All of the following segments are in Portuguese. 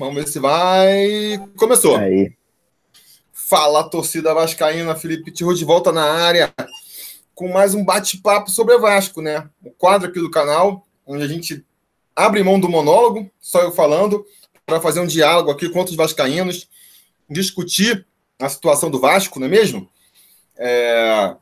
Vamos ver se vai. Começou. Aí. Fala, torcida vascaína, Felipe Tirou de volta na área com mais um bate-papo sobre o Vasco, né? O quadro aqui do canal, onde a gente abre mão do monólogo, só eu falando, para fazer um diálogo aqui com outros vascaínos, discutir a situação do Vasco, não é mesmo? É...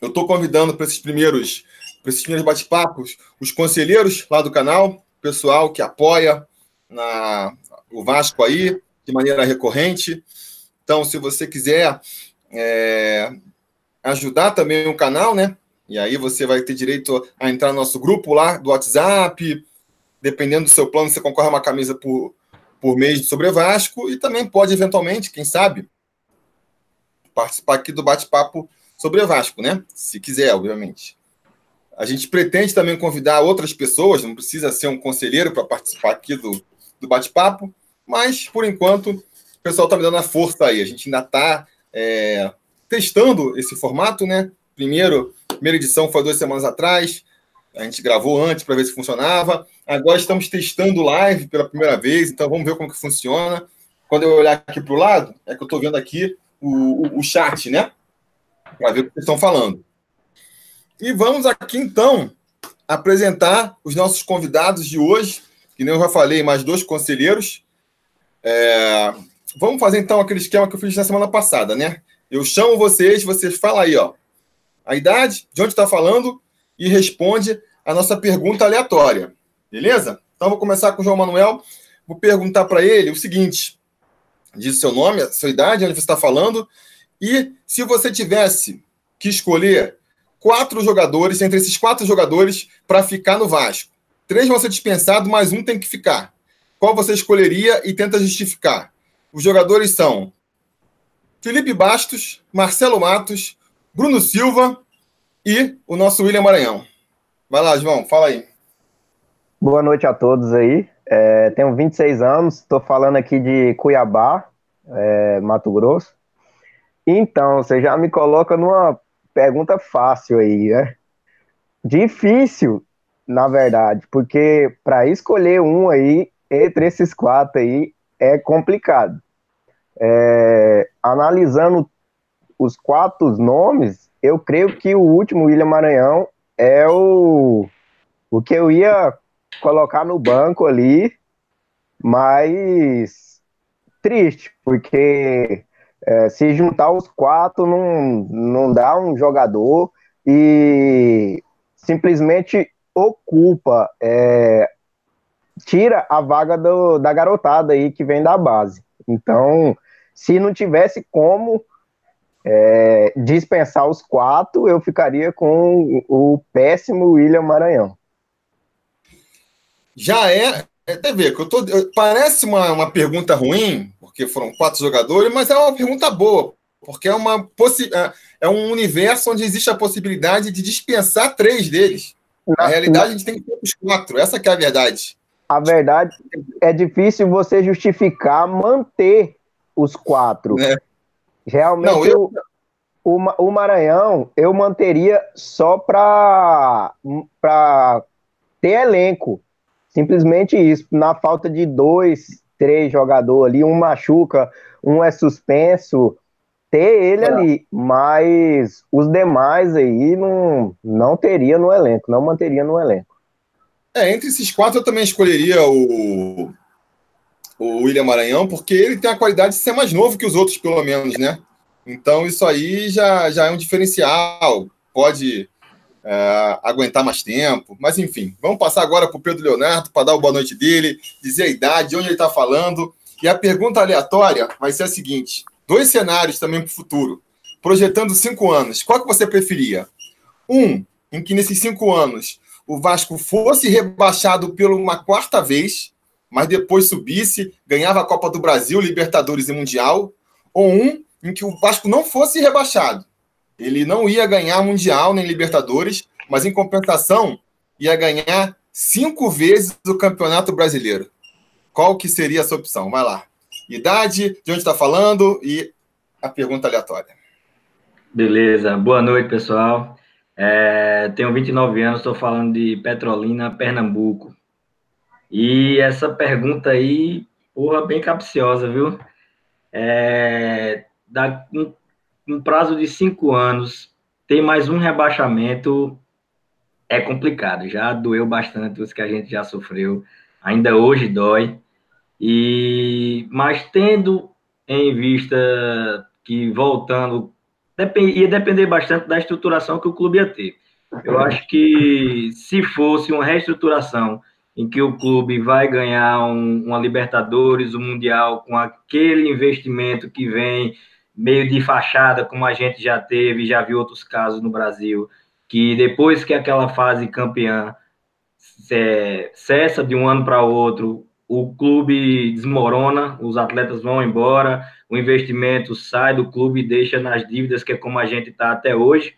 Eu estou convidando para esses primeiros, para esses primeiros bate-papos os conselheiros lá do canal, pessoal que apoia na, o Vasco aí de maneira recorrente. Então, se você quiser é, ajudar também o canal, né? E aí você vai ter direito a entrar no nosso grupo lá do WhatsApp. Dependendo do seu plano, você concorre a uma camisa por, por mês sobre Vasco e também pode, eventualmente, quem sabe, participar aqui do bate-papo sobre Vasco, né? Se quiser, obviamente. A gente pretende também convidar outras pessoas, não precisa ser um conselheiro para participar aqui do, do bate-papo, mas por enquanto o pessoal está me dando a força aí. A gente ainda está é, testando esse formato, né? Primeiro, primeira edição foi duas semanas atrás, a gente gravou antes para ver se funcionava. Agora estamos testando live pela primeira vez, então vamos ver como que funciona. Quando eu olhar aqui para o lado, é que eu estou vendo aqui o, o, o chat, né? Para ver o que vocês estão falando. E vamos aqui então apresentar os nossos convidados de hoje, que nem eu já falei, mais dois conselheiros. É... Vamos fazer então aquele esquema que eu fiz na semana passada, né? Eu chamo vocês, vocês falam aí, ó, a idade, de onde está falando e responde a nossa pergunta aleatória, beleza? Então vou começar com o João Manuel. Vou perguntar para ele o seguinte: diz seu nome, sua idade, onde você está falando, e se você tivesse que escolher quatro jogadores, entre esses quatro jogadores, para ficar no Vasco. Três vão ser dispensados, mais um tem que ficar. Qual você escolheria e tenta justificar? Os jogadores são Felipe Bastos, Marcelo Matos, Bruno Silva e o nosso William Maranhão. Vai lá, João, fala aí. Boa noite a todos aí. É, tenho 26 anos, estou falando aqui de Cuiabá, é, Mato Grosso. Então, você já me coloca numa pergunta fácil aí, né? Difícil, na verdade, porque para escolher um aí, entre esses quatro aí, é complicado. É, analisando os quatro nomes, eu creio que o último William Maranhão é o, o que eu ia colocar no banco ali, mas triste, porque é, se juntar os quatro não, não dá um jogador e simplesmente ocupa, é, tira a vaga do, da garotada aí que vem da base. Então, se não tivesse como é, dispensar os quatro, eu ficaria com o péssimo William Maranhão. Já é, até ver, que eu tô, parece uma, uma pergunta ruim, porque foram quatro jogadores, mas é uma pergunta boa, porque é, uma é, é um universo onde existe a possibilidade de dispensar três deles. Na realidade, a gente tem que ter os quatro, essa é a verdade. A verdade é difícil você justificar manter os quatro. É. Realmente, Não, eu... o, o Maranhão eu manteria só para ter elenco. Simplesmente isso. Na falta de dois, três jogadores ali, um machuca, um é suspenso, ter ele é. ali. Mas os demais aí não, não teria no elenco, não manteria no elenco. É, entre esses quatro eu também escolheria o, o William Maranhão, porque ele tem a qualidade de ser mais novo que os outros, pelo menos, né? Então isso aí já, já é um diferencial. Pode é, aguentar mais tempo. Mas enfim, vamos passar agora para o Pedro Leonardo para dar o boa noite dele, dizer a idade, onde ele está falando. E a pergunta aleatória vai ser a seguinte: dois cenários também para o futuro. Projetando cinco anos, qual que você preferia? Um, em que nesses cinco anos o Vasco fosse rebaixado pela uma quarta vez, mas depois subisse, ganhava a Copa do Brasil, Libertadores e Mundial, ou um em que o Vasco não fosse rebaixado, ele não ia ganhar Mundial nem Libertadores, mas em compensação ia ganhar cinco vezes o Campeonato Brasileiro. Qual que seria essa opção? Vai lá. Idade, de onde está falando e a pergunta aleatória. Beleza. Boa noite, pessoal. É, tenho 29 anos, estou falando de Petrolina, Pernambuco. E essa pergunta aí Porra, bem capciosa, viu? É, um, um prazo de cinco anos, tem mais um rebaixamento é complicado. Já doeu bastante os que a gente já sofreu, ainda hoje dói. E mas tendo em vista que voltando ia depender bastante da estruturação que o clube ia ter. Eu acho que se fosse uma reestruturação em que o clube vai ganhar um, uma Libertadores, um Mundial, com aquele investimento que vem meio de fachada, como a gente já teve, já viu outros casos no Brasil, que depois que aquela fase campeã é, cessa de um ano para outro, o clube desmorona, os atletas vão embora, o investimento sai do clube e deixa nas dívidas, que é como a gente está até hoje.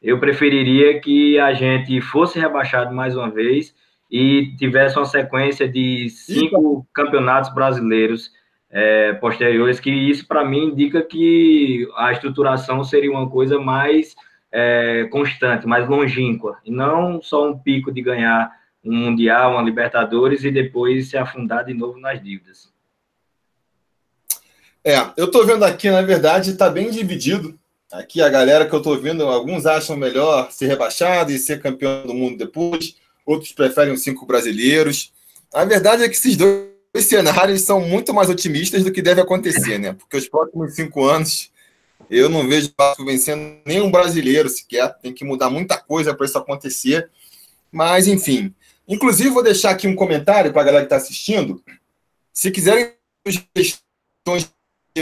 Eu preferiria que a gente fosse rebaixado mais uma vez e tivesse uma sequência de cinco campeonatos brasileiros é, posteriores, que isso para mim indica que a estruturação seria uma coisa mais é, constante, mais longínqua, e não só um pico de ganhar um Mundial, uma Libertadores e depois se afundar de novo nas dívidas. É, eu estou vendo aqui, na verdade, está bem dividido. Aqui a galera que eu estou vendo, alguns acham melhor ser rebaixado e ser campeão do mundo depois, outros preferem cinco brasileiros. A verdade é que esses dois cenários são muito mais otimistas do que deve acontecer, né? Porque os próximos cinco anos eu não vejo o Vasco vencendo nenhum brasileiro sequer. Tem que mudar muita coisa para isso acontecer. Mas, enfim. Inclusive, vou deixar aqui um comentário para a galera que está assistindo. Se quiserem sugestões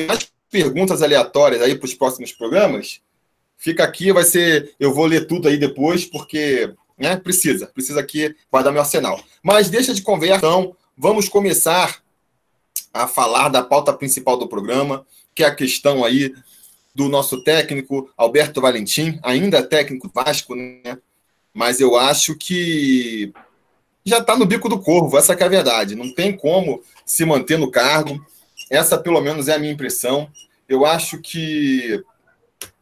mais perguntas aleatórias aí para os próximos programas, fica aqui, vai ser. Eu vou ler tudo aí depois, porque né, precisa, precisa aqui guardar meu arsenal. Mas deixa de conversa, então, vamos começar a falar da pauta principal do programa, que é a questão aí do nosso técnico Alberto Valentim, ainda técnico Vasco, né? Mas eu acho que já está no bico do corvo, essa é a verdade. Não tem como se manter no cargo. Essa, pelo menos, é a minha impressão. Eu acho que,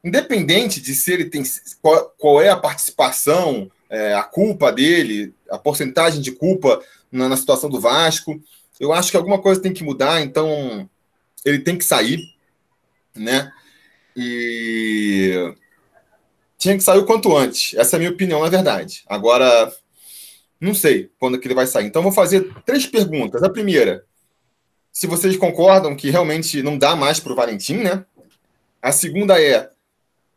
independente de se ele tem qual, qual é a participação, é, a culpa dele, a porcentagem de culpa na, na situação do Vasco, eu acho que alguma coisa tem que mudar. Então, ele tem que sair, né? E tinha que sair o quanto antes. Essa é a minha opinião, na verdade. Agora, não sei quando que ele vai sair. Então, vou fazer três perguntas. A primeira, se vocês concordam que realmente não dá mais para o Valentim, né? A segunda é,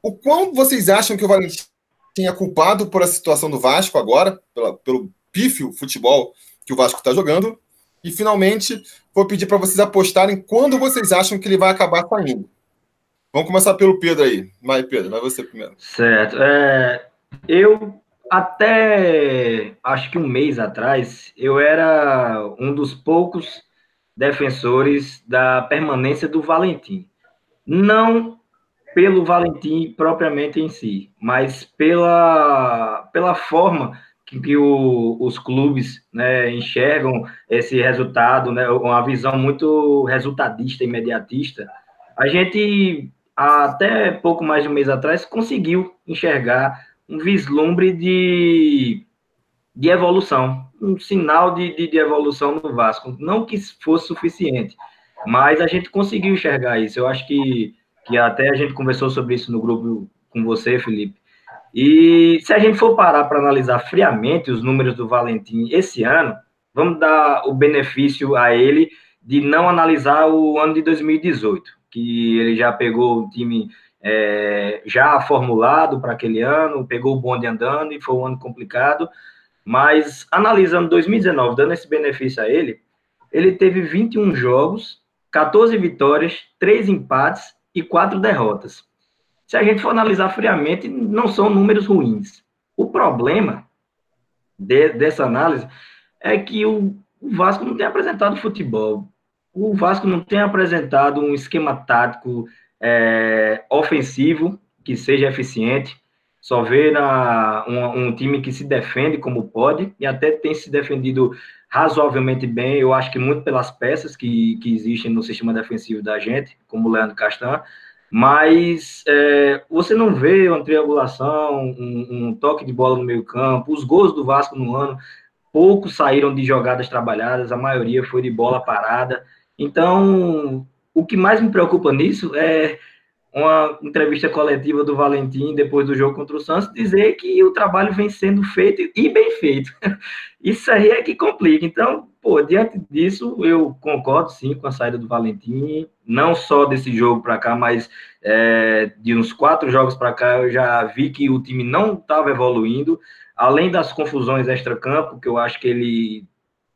o quão vocês acham que o Valentim é culpado por a situação do Vasco agora, pela, pelo pífio futebol que o Vasco está jogando? E, finalmente, vou pedir para vocês apostarem quando vocês acham que ele vai acabar saindo. Vamos começar pelo Pedro aí. Vai, Pedro, vai você primeiro. Certo. É, eu até acho que um mês atrás, eu era um dos poucos defensores da permanência do Valentim. Não pelo Valentim propriamente em si, mas pela, pela forma que, que o, os clubes né, enxergam esse resultado, né, uma visão muito resultadista, imediatista. A gente até pouco mais de um mês atrás, conseguiu enxergar um vislumbre de, de evolução, um sinal de, de, de evolução no Vasco. Não que fosse suficiente, mas a gente conseguiu enxergar isso. Eu acho que, que até a gente conversou sobre isso no grupo com você, Felipe. E se a gente for parar para analisar friamente os números do Valentim esse ano, vamos dar o benefício a ele de não analisar o ano de 2018 que ele já pegou o time é, já formulado para aquele ano, pegou o bonde andando e foi um ano complicado. Mas analisando 2019, dando esse benefício a ele, ele teve 21 jogos, 14 vitórias, 3 empates e 4 derrotas. Se a gente for analisar friamente, não são números ruins. O problema de, dessa análise é que o, o Vasco não tem apresentado futebol o Vasco não tem apresentado um esquema tático é, ofensivo que seja eficiente. Só vê na, um, um, time que se defende como pode e até tem se defendido razoavelmente bem. Eu acho que muito pelas peças que, que existem no sistema defensivo da gente, como o Leandro Castan. Mas é, você não vê uma triangulação, um, um toque de bola no meio campo. Os gols do Vasco no ano, poucos saíram de jogadas trabalhadas, a maioria foi de bola parada. Então, o que mais me preocupa nisso é uma entrevista coletiva do Valentim depois do jogo contra o Santos dizer que o trabalho vem sendo feito e bem feito. Isso aí é que complica. Então, pô, diante disso, eu concordo sim com a saída do Valentim, não só desse jogo para cá, mas é, de uns quatro jogos para cá eu já vi que o time não estava evoluindo, além das confusões extra-campo, que eu acho que ele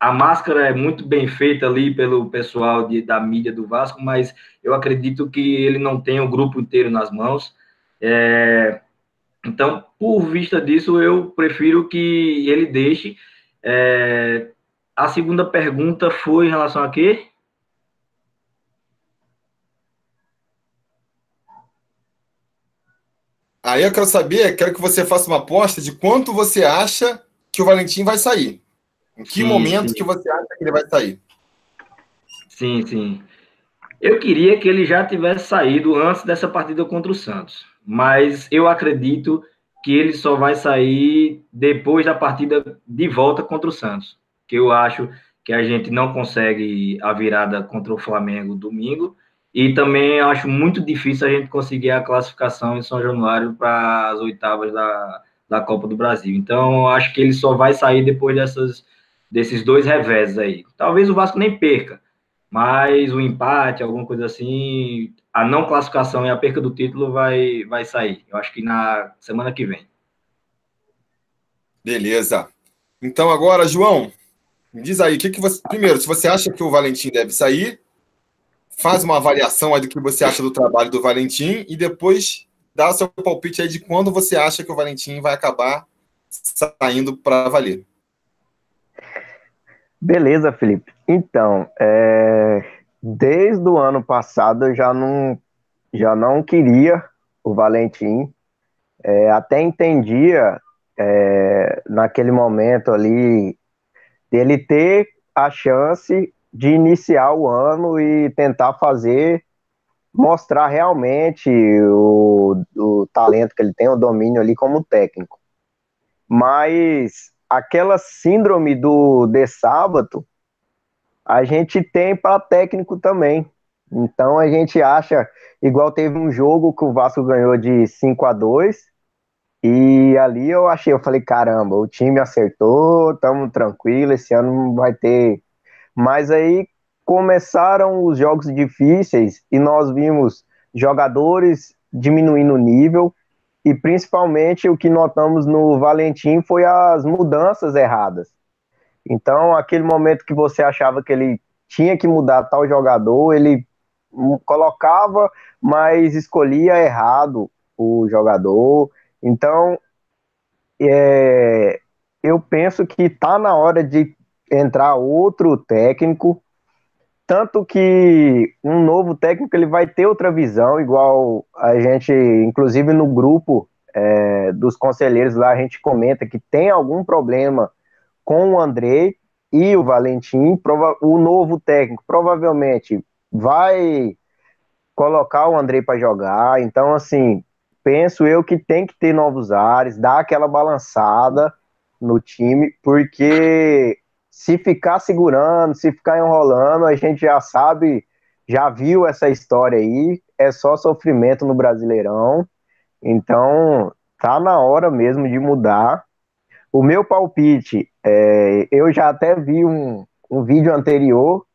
a máscara é muito bem feita ali pelo pessoal de, da mídia do Vasco, mas eu acredito que ele não tem o grupo inteiro nas mãos. É, então, por vista disso, eu prefiro que ele deixe. É, a segunda pergunta foi em relação a quê? Aí eu quero saber, quero que você faça uma aposta de quanto você acha que o Valentim vai sair. Em que sim, momento sim. que você acha que ele vai sair? Sim, sim. Eu queria que ele já tivesse saído antes dessa partida contra o Santos, mas eu acredito que ele só vai sair depois da partida de volta contra o Santos, que eu acho que a gente não consegue a virada contra o Flamengo domingo, e também acho muito difícil a gente conseguir a classificação em São Januário para as oitavas da, da Copa do Brasil. Então, acho que ele só vai sair depois dessas desses dois reveses aí. Talvez o Vasco nem perca, mas o empate, alguma coisa assim, a não classificação e a perca do título vai, vai sair. Eu acho que na semana que vem. Beleza. Então agora, João, diz aí, que, que você. Primeiro, se você acha que o Valentim deve sair, faz uma avaliação aí do que você acha do trabalho do Valentim e depois dá o seu palpite aí de quando você acha que o Valentim vai acabar saindo para valer. Beleza, Felipe. Então, é, desde o ano passado eu já não, já não queria o Valentim. É, até entendia é, naquele momento ali dele ter a chance de iniciar o ano e tentar fazer, mostrar realmente o, o talento que ele tem, o domínio ali como técnico. Mas aquela síndrome do de sábado, a gente tem para técnico também. Então a gente acha, igual teve um jogo que o Vasco ganhou de 5 a 2 e ali eu achei, eu falei, caramba, o time acertou, estamos tranquilo, esse ano não vai ter. Mas aí começaram os jogos difíceis e nós vimos jogadores diminuindo o nível, e principalmente o que notamos no Valentim foi as mudanças erradas. Então, aquele momento que você achava que ele tinha que mudar tal jogador, ele colocava, mas escolhia errado o jogador. Então, é, eu penso que está na hora de entrar outro técnico tanto que um novo técnico ele vai ter outra visão, igual a gente, inclusive no grupo é, dos conselheiros lá, a gente comenta que tem algum problema com o André e o Valentim. O novo técnico provavelmente vai colocar o André para jogar. Então, assim, penso eu que tem que ter novos ares, dar aquela balançada no time, porque se ficar segurando, se ficar enrolando, a gente já sabe, já viu essa história aí, é só sofrimento no Brasileirão. Então, tá na hora mesmo de mudar. O meu palpite, é, eu já até vi um, um vídeo anterior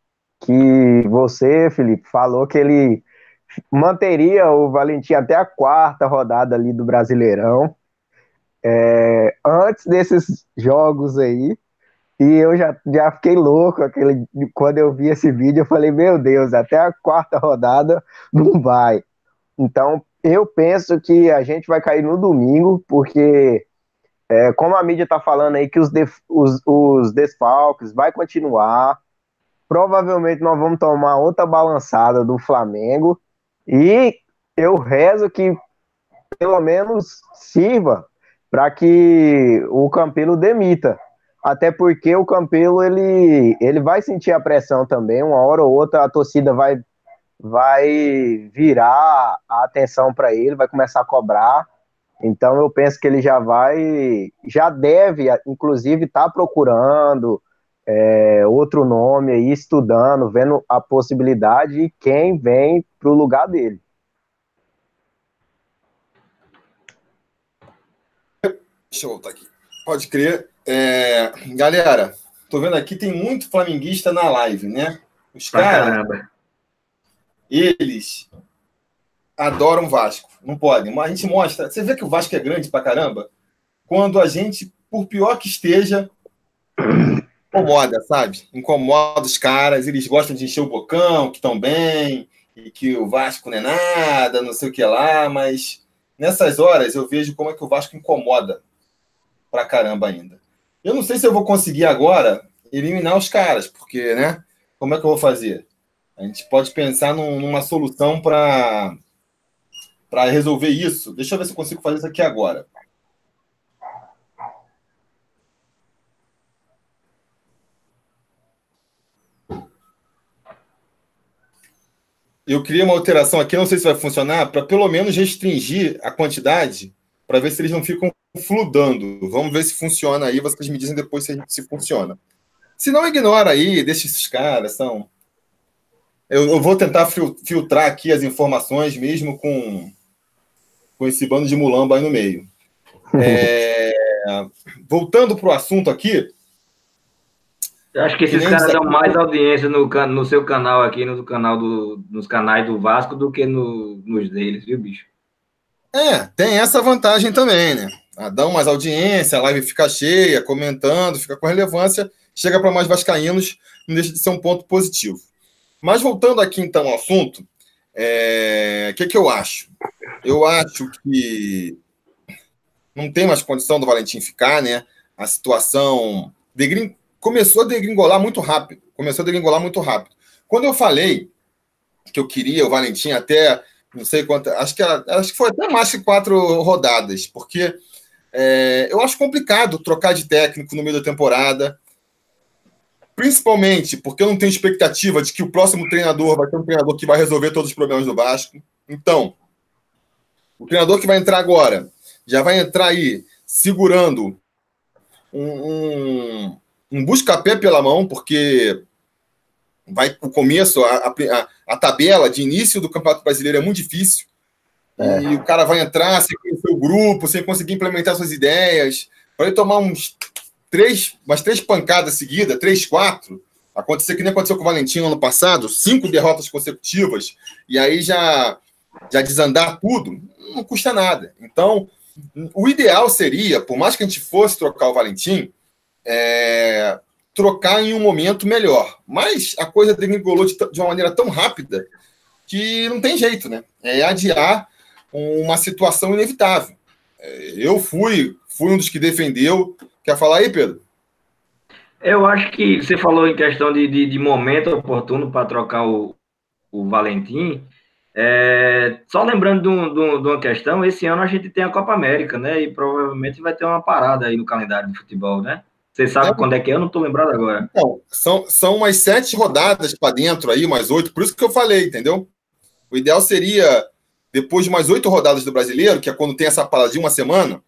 que você, Felipe, falou que ele manteria o Valentim até a quarta rodada ali do Brasileirão. É, antes desses jogos aí, e eu já, já fiquei louco aquele, quando eu vi esse vídeo. Eu falei, meu Deus, até a quarta rodada não vai. Então, eu penso que a gente vai cair no domingo, porque, é, como a mídia está falando aí, que os, def, os, os desfalques vai continuar. Provavelmente nós vamos tomar outra balançada do Flamengo. E eu rezo que pelo menos sirva para que o Campelo demita até porque o Campelo ele, ele vai sentir a pressão também, uma hora ou outra a torcida vai vai virar a atenção para ele, vai começar a cobrar. Então eu penso que ele já vai, já deve, inclusive, estar tá procurando é, outro nome aí, estudando, vendo a possibilidade e quem vem para o lugar dele. Deixa eu voltar aqui. Pode crer. É, galera, tô vendo aqui, tem muito flamenguista na live, né? Os caras, eles adoram Vasco. Não podem, mas a gente mostra. Você vê que o Vasco é grande pra caramba? Quando a gente, por pior que esteja, incomoda, sabe? Incomoda os caras, eles gostam de encher o bocão, que estão bem, e que o Vasco não é nada, não sei o que lá, mas nessas horas eu vejo como é que o Vasco incomoda pra caramba ainda. Eu não sei se eu vou conseguir agora eliminar os caras, porque, né? Como é que eu vou fazer? A gente pode pensar num, numa solução para resolver isso. Deixa eu ver se eu consigo fazer isso aqui agora. eu queria uma alteração aqui, não sei se vai funcionar, para pelo menos restringir a quantidade, para ver se eles não ficam fludando. Vamos ver se funciona aí, vocês me dizem depois se, se funciona. Se não, ignora aí, deixa esses caras, são... Eu, eu, vou tentar filtrar aqui as informações, mesmo com, com esse bando de mulamba aí no meio. É, voltando para o assunto aqui, eu acho que esses caras dão mais audiência no, no seu canal aqui, no canal do, nos canais do Vasco, do que no, nos deles, viu, bicho? É, tem essa vantagem também, né? Ah, dão mais audiência, a live fica cheia, comentando, fica com relevância, chega para mais vascaínos, não deixa de ser um ponto positivo. Mas voltando aqui então ao assunto, o é... que, que eu acho? Eu acho que não tem mais condição do Valentim ficar, né? A situação de começou a degringolar muito rápido. Começou a degringolar muito rápido. Quando eu falei que eu queria o Valentim até não sei quanto, acho que, acho que foi até mais que quatro rodadas, porque é, eu acho complicado trocar de técnico no meio da temporada, principalmente porque eu não tenho expectativa de que o próximo treinador vai ser um treinador que vai resolver todos os problemas do Vasco. Então, o treinador que vai entrar agora já vai entrar aí segurando um, um, um busca-pé pela mão, porque vai o começo, a, a, a, tabela de início do Campeonato Brasileiro é muito difícil. É. E o cara vai entrar sem conhecer grupo, sem conseguir implementar suas ideias. Para ele tomar uns três, umas três pancadas seguidas, três, quatro. Acontecer que nem aconteceu com o Valentino ano passado, cinco derrotas consecutivas, e aí já, já desandar tudo, não custa nada. Então, o ideal seria, por mais que a gente fosse trocar o Valentim, é, trocar em um momento melhor. Mas a coisa degringolou de, de uma maneira tão rápida que não tem jeito, né? É adiar uma situação inevitável. É, eu fui, fui um dos que defendeu. Quer falar aí, Pedro? Eu acho que você falou em questão de, de, de momento oportuno para trocar o, o Valentim. É, só lembrando de, de, de, uma questão, esse ano a gente tem a Copa América, né? E provavelmente vai ter uma parada aí no calendário de futebol, né? Você sabe é. quando é que é? Eu não estou lembrado agora. Não, são, são umas sete rodadas para dentro aí, mais oito, por isso que eu falei, entendeu? O ideal seria, depois de mais oito rodadas do brasileiro, que é quando tem essa parada de uma semana,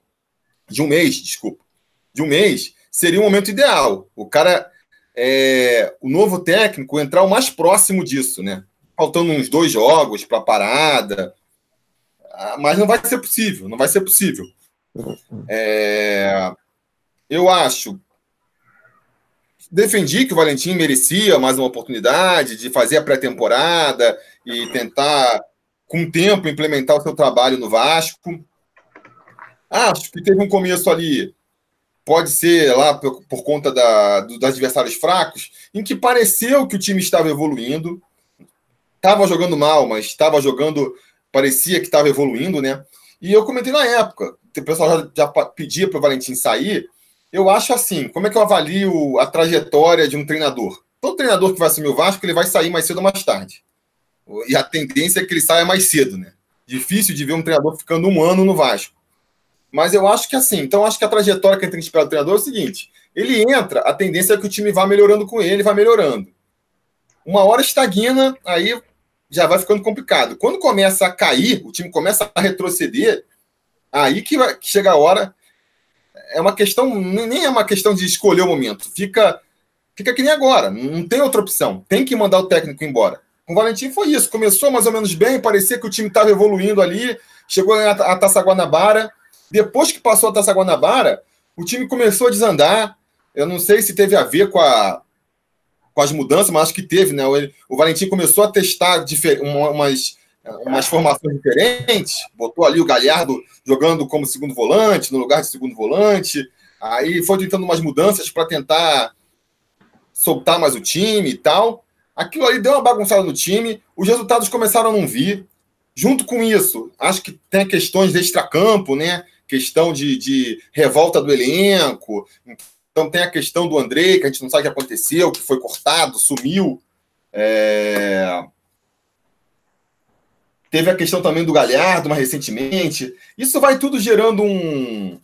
de um mês, desculpa, de um mês, seria o momento ideal. O cara, é, o novo técnico, entrar o mais próximo disso, né? Faltando uns dois jogos para parada. Ah, mas não vai ser possível, não vai ser possível. É, eu acho defendi que o Valentim merecia mais uma oportunidade de fazer a pré-temporada e tentar, com o tempo, implementar o seu trabalho no Vasco. Acho que teve um começo ali, pode ser lá por, por conta da, do, dos adversários fracos, em que pareceu que o time estava evoluindo. Estava jogando mal, mas estava jogando, parecia que estava evoluindo, né? E eu comentei na época, o pessoal já, já pedia para o Valentim sair, eu acho assim, como é que eu avalio a trajetória de um treinador? Todo treinador que vai assumir o Vasco, ele vai sair mais cedo ou mais tarde. E a tendência é que ele saia mais cedo, né? Difícil de ver um treinador ficando um ano no Vasco. Mas eu acho que assim, então acho que a trajetória que a gente tem que esperar do treinador é o seguinte: ele entra, a tendência é que o time vá melhorando com ele, vai melhorando. Uma hora estagna, aí já vai ficando complicado. Quando começa a cair, o time começa a retroceder, aí que, vai, que chega a hora é uma questão, nem é uma questão de escolher o momento. Fica fica que nem agora, não tem outra opção, tem que mandar o técnico embora. O Valentim foi isso, começou mais ou menos bem, parecia que o time estava evoluindo ali, chegou a Taça Guanabara, depois que passou a Taça Guanabara, o time começou a desandar, eu não sei se teve a ver com, a, com as mudanças, mas acho que teve, né? O, o Valentim começou a testar umas, umas formações diferentes, botou ali o Galhardo jogando como segundo volante, no lugar de segundo volante, aí foi tentando umas mudanças para tentar soltar mais o time e tal. Aquilo ali deu uma bagunçada no time, os resultados começaram a não vir. Junto com isso, acho que tem questões de extracampo, né? Questão de, de revolta do elenco. Então tem a questão do André, que a gente não sabe o que aconteceu, que foi cortado, sumiu. É... Teve a questão também do Galhardo, mais recentemente. Isso vai tudo gerando um.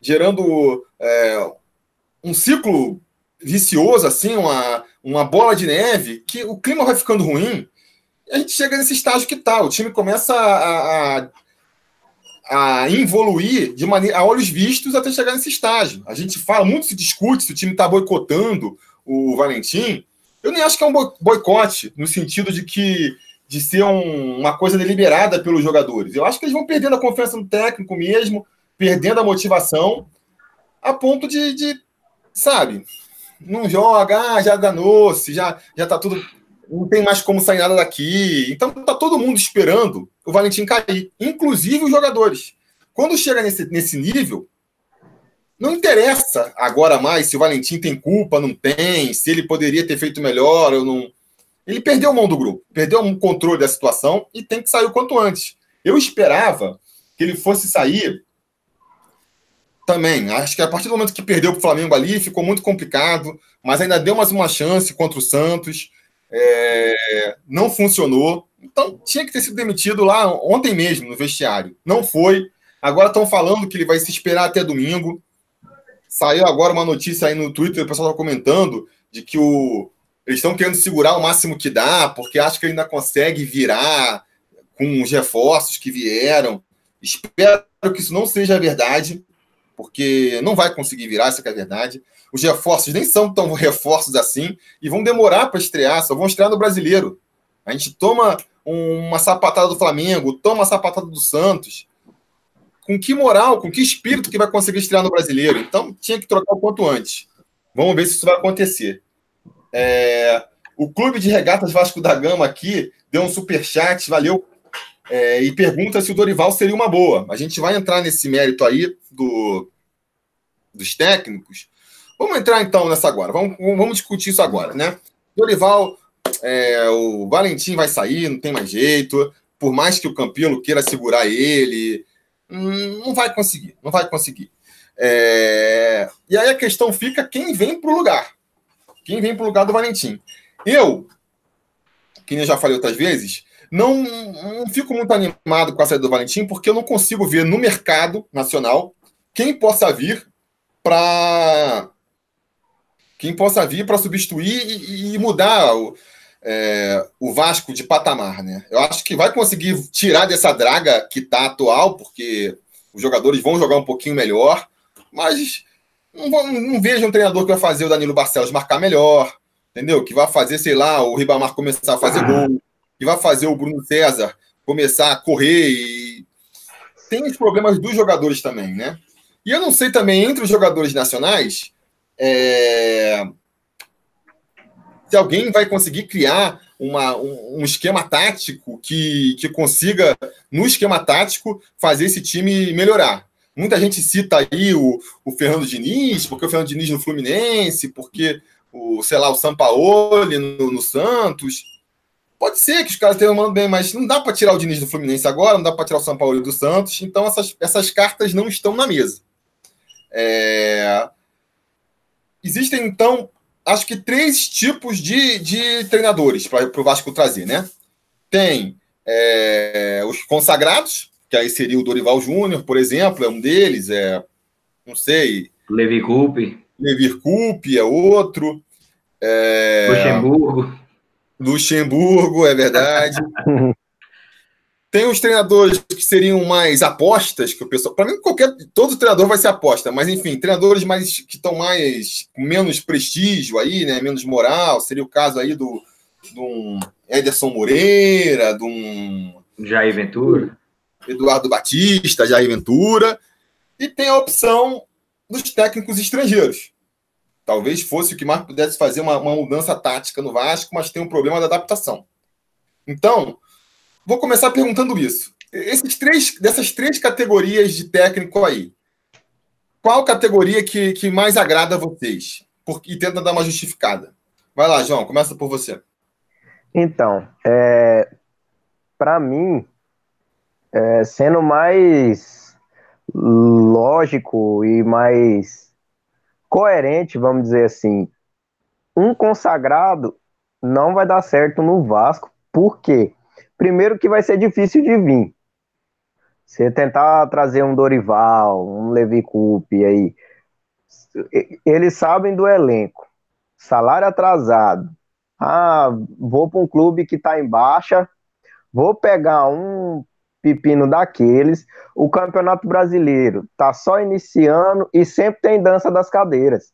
gerando é, um ciclo vicioso, assim, uma, uma bola de neve, que o clima vai ficando ruim, a gente chega nesse estágio que tá. O time começa a, a, a evoluir de maneira a olhos vistos até chegar nesse estágio. A gente fala, muito se discute se o time está boicotando o Valentim. Eu nem acho que é um boicote, no sentido de que de ser um, uma coisa deliberada pelos jogadores. Eu acho que eles vão perdendo a confiança no técnico mesmo, perdendo a motivação, a ponto de, de sabe, não joga, ah, já danou-se, já, já tá tudo. Não tem mais como sair nada daqui. Então tá todo mundo esperando o Valentim cair, inclusive os jogadores. Quando chega nesse, nesse nível, não interessa agora mais se o Valentim tem culpa, não tem, se ele poderia ter feito melhor ou não. Ele perdeu a mão do grupo, perdeu o controle da situação e tem que sair o quanto antes. Eu esperava que ele fosse sair também. Acho que a partir do momento que perdeu para o Flamengo ali, ficou muito complicado, mas ainda deu mais uma chance contra o Santos. É, não funcionou. Então tinha que ter sido demitido lá ontem mesmo, no vestiário. Não foi. Agora estão falando que ele vai se esperar até domingo. Saiu agora uma notícia aí no Twitter, o pessoal está comentando, de que o, eles estão querendo segurar o máximo que dá, porque acho que ele ainda consegue virar com os reforços que vieram. Espero que isso não seja verdade porque não vai conseguir virar, essa é a verdade. Os reforços nem são tão reforços assim e vão demorar para estrear, só vão estrear no brasileiro. A gente toma uma sapatada do Flamengo, toma uma sapatada do Santos. Com que moral, com que espírito que vai conseguir estrear no brasileiro? Então tinha que trocar o quanto antes. Vamos ver se isso vai acontecer. É, o Clube de Regatas Vasco da Gama aqui deu um super chat, valeu é, e pergunta se o Dorival seria uma boa. A gente vai entrar nesse mérito aí do, dos técnicos. Vamos entrar então nessa agora. Vamos, vamos discutir isso agora, né? Dorival, é, o Valentim vai sair, não tem mais jeito. Por mais que o Campilo queira segurar ele, hum, não vai conseguir, não vai conseguir. É, e aí a questão fica quem vem para o lugar. Quem vem para o lugar do Valentim. Eu, que eu já falei outras vezes, não, não fico muito animado com a saída do Valentim, porque eu não consigo ver no mercado nacional quem possa vir para quem possa vir para substituir e, e mudar o, é, o Vasco de patamar, né? Eu acho que vai conseguir tirar dessa draga que está atual, porque os jogadores vão jogar um pouquinho melhor, mas não, não vejo um treinador que vai fazer o Danilo Barcelos marcar melhor, entendeu? Que vai fazer, sei lá, o Ribamar começar a fazer gol, que vai fazer o Bruno César começar a correr e tem os problemas dos jogadores também, né? E eu não sei também entre os jogadores nacionais é... se alguém vai conseguir criar uma, um, um, esquema tático que, que consiga, no esquema tático, fazer esse time melhorar. Muita gente cita aí o, o Fernando Diniz, porque o Fernando Diniz no Fluminense, porque o, sei lá, o Sampaoli no, no Santos. Pode ser que os caras tenham mandado bem, mas não dá para tirar o Diniz do Fluminense agora, não dá para tirar o São Paulo do Santos, então essas, essas cartas não estão na mesa. É... Existem, então, acho que três tipos de, de treinadores para o Vasco trazer, né? Tem é, os consagrados, que aí seria o Dorival Júnior, por exemplo, é um deles, é, não sei. Levi Coupe. Levi Coupe é outro. É, Luxemburgo. Luxemburgo, é verdade. Tem os treinadores que seriam mais apostas, que o pessoal. Para mim, qualquer. Todo treinador vai ser aposta, mas enfim, treinadores mais que estão mais. com menos prestígio aí, né? Menos moral. Seria o caso aí do. do um Ederson Moreira, de um. Jair Ventura. Eduardo Batista, Jair Ventura. E tem a opção dos técnicos estrangeiros. Talvez fosse o que mais pudesse fazer uma, uma mudança tática no Vasco, mas tem um problema da adaptação. Então, vou começar perguntando isso. Esses três, dessas três categorias de técnico aí, qual categoria que, que mais agrada a vocês? Por, e tenta dar uma justificada. Vai lá, João, começa por você. Então, é, para mim, é, sendo mais lógico e mais coerente, vamos dizer assim, um consagrado não vai dar certo no Vasco, por quê? primeiro que vai ser difícil de vir. Você tentar trazer um Dorival, um Levi Coupe aí, eles sabem do elenco. Salário atrasado. Ah, vou para um clube que está em baixa, vou pegar um pepino daqueles. O Campeonato Brasileiro tá só iniciando e sempre tem dança das cadeiras.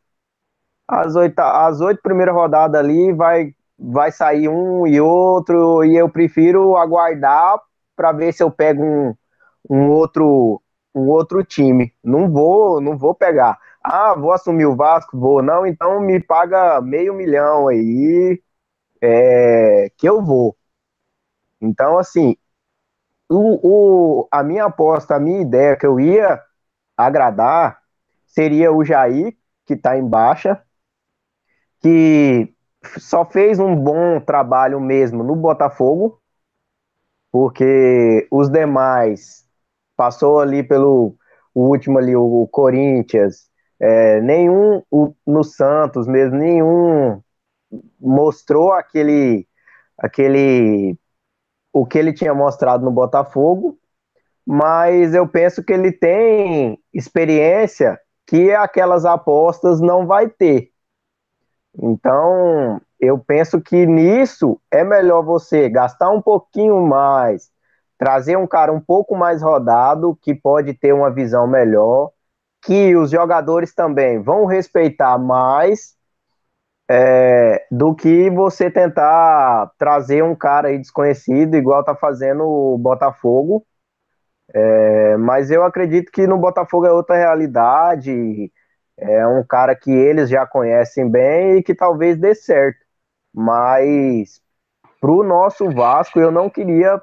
As oito, as oito primeiras rodadas ali vai vai sair um e outro, e eu prefiro aguardar para ver se eu pego um, um outro um outro time. Não vou, não vou pegar. Ah, vou assumir o Vasco, vou não, então me paga meio milhão aí é, que eu vou. Então, assim, o, o, a minha aposta, a minha ideia que eu ia agradar seria o Jair, que está em baixa, que só fez um bom trabalho mesmo no Botafogo, porque os demais passou ali pelo último ali, o Corinthians, é, nenhum o, no Santos mesmo, nenhum mostrou aquele aquele o que ele tinha mostrado no Botafogo, mas eu penso que ele tem experiência que aquelas apostas não vai ter. Então, eu penso que nisso é melhor você gastar um pouquinho mais, trazer um cara um pouco mais rodado, que pode ter uma visão melhor, que os jogadores também vão respeitar mais é, do que você tentar trazer um cara aí desconhecido, igual tá fazendo o Botafogo. É, mas eu acredito que no Botafogo é outra realidade. É um cara que eles já conhecem bem e que talvez dê certo. Mas para o nosso Vasco, eu não queria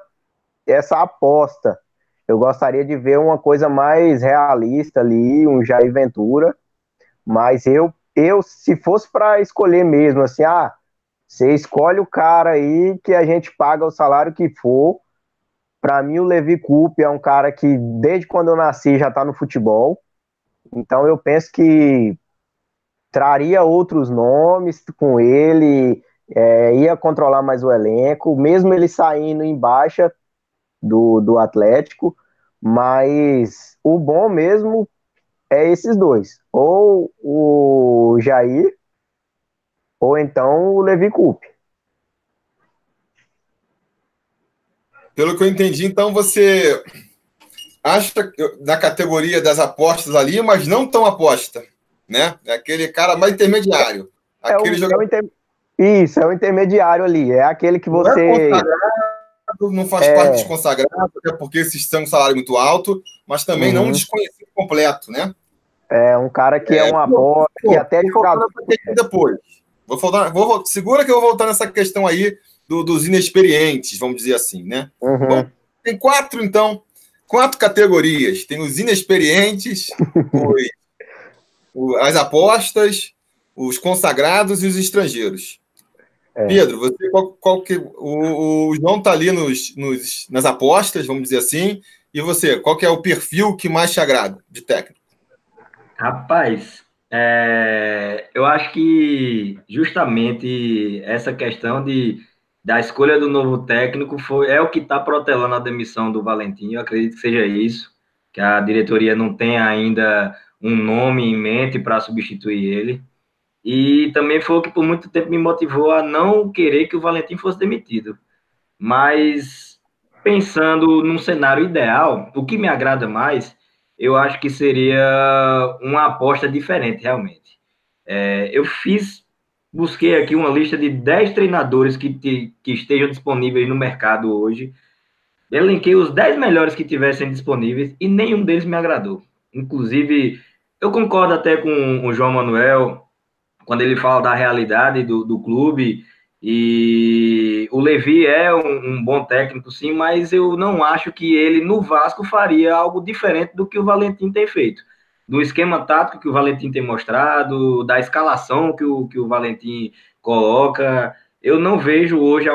essa aposta. Eu gostaria de ver uma coisa mais realista ali, um Jair Ventura. Mas eu, eu se fosse para escolher mesmo, assim, ah, você escolhe o cara aí que a gente paga o salário que for. Para mim, o Levi Coupe é um cara que, desde quando eu nasci, já está no futebol. Então eu penso que traria outros nomes com ele, é, ia controlar mais o elenco, mesmo ele saindo em baixa do, do Atlético, mas o bom mesmo é esses dois, ou o Jair, ou então o Levi Coupe. Pelo que eu entendi, então você acha da categoria das apostas ali, mas não tão aposta, né? É aquele cara mais intermediário. É aquele o, jogador... É inter... Isso, é o intermediário ali. É aquele que você. Não, é não faz é... parte dos consagrados, até porque esses têm um salário muito alto, mas também uhum. não um desconhecido completo, né? É um cara que é, é uma aposta, que até jogador... depois. Vou voltar, vou, segura que eu vou voltar nessa questão aí do, dos inexperientes, vamos dizer assim, né? Uhum. Bom, tem quatro, então, quatro categorias. Tem os inexperientes, os, as apostas, os consagrados e os estrangeiros. É. Pedro, você qual, qual que o, o João está ali nos, nos, nas apostas, vamos dizer assim, e você, qual que é o perfil que mais te agrada de técnico? Rapaz, é, eu acho que justamente essa questão de da escolha do novo técnico foi é o que está protelando a demissão do Valentim. Eu acredito que seja isso, que a diretoria não tem ainda um nome em mente para substituir ele. E também foi o que por muito tempo me motivou a não querer que o Valentim fosse demitido. Mas pensando num cenário ideal, o que me agrada mais, eu acho que seria uma aposta diferente, realmente. É, eu fiz, busquei aqui uma lista de 10 treinadores que, te, que estejam disponíveis no mercado hoje. Elenquei os 10 melhores que tivessem disponíveis e nenhum deles me agradou. Inclusive, eu concordo até com o João Manuel, quando ele fala da realidade do, do clube e o Levi é um, um, bom técnico, sim, mas eu não acho que ele no Vasco faria algo diferente do que o Valentim tem feito. Do esquema tático que o Valentim tem mostrado, da escalação que o, que o Valentim coloca. Eu não vejo hoje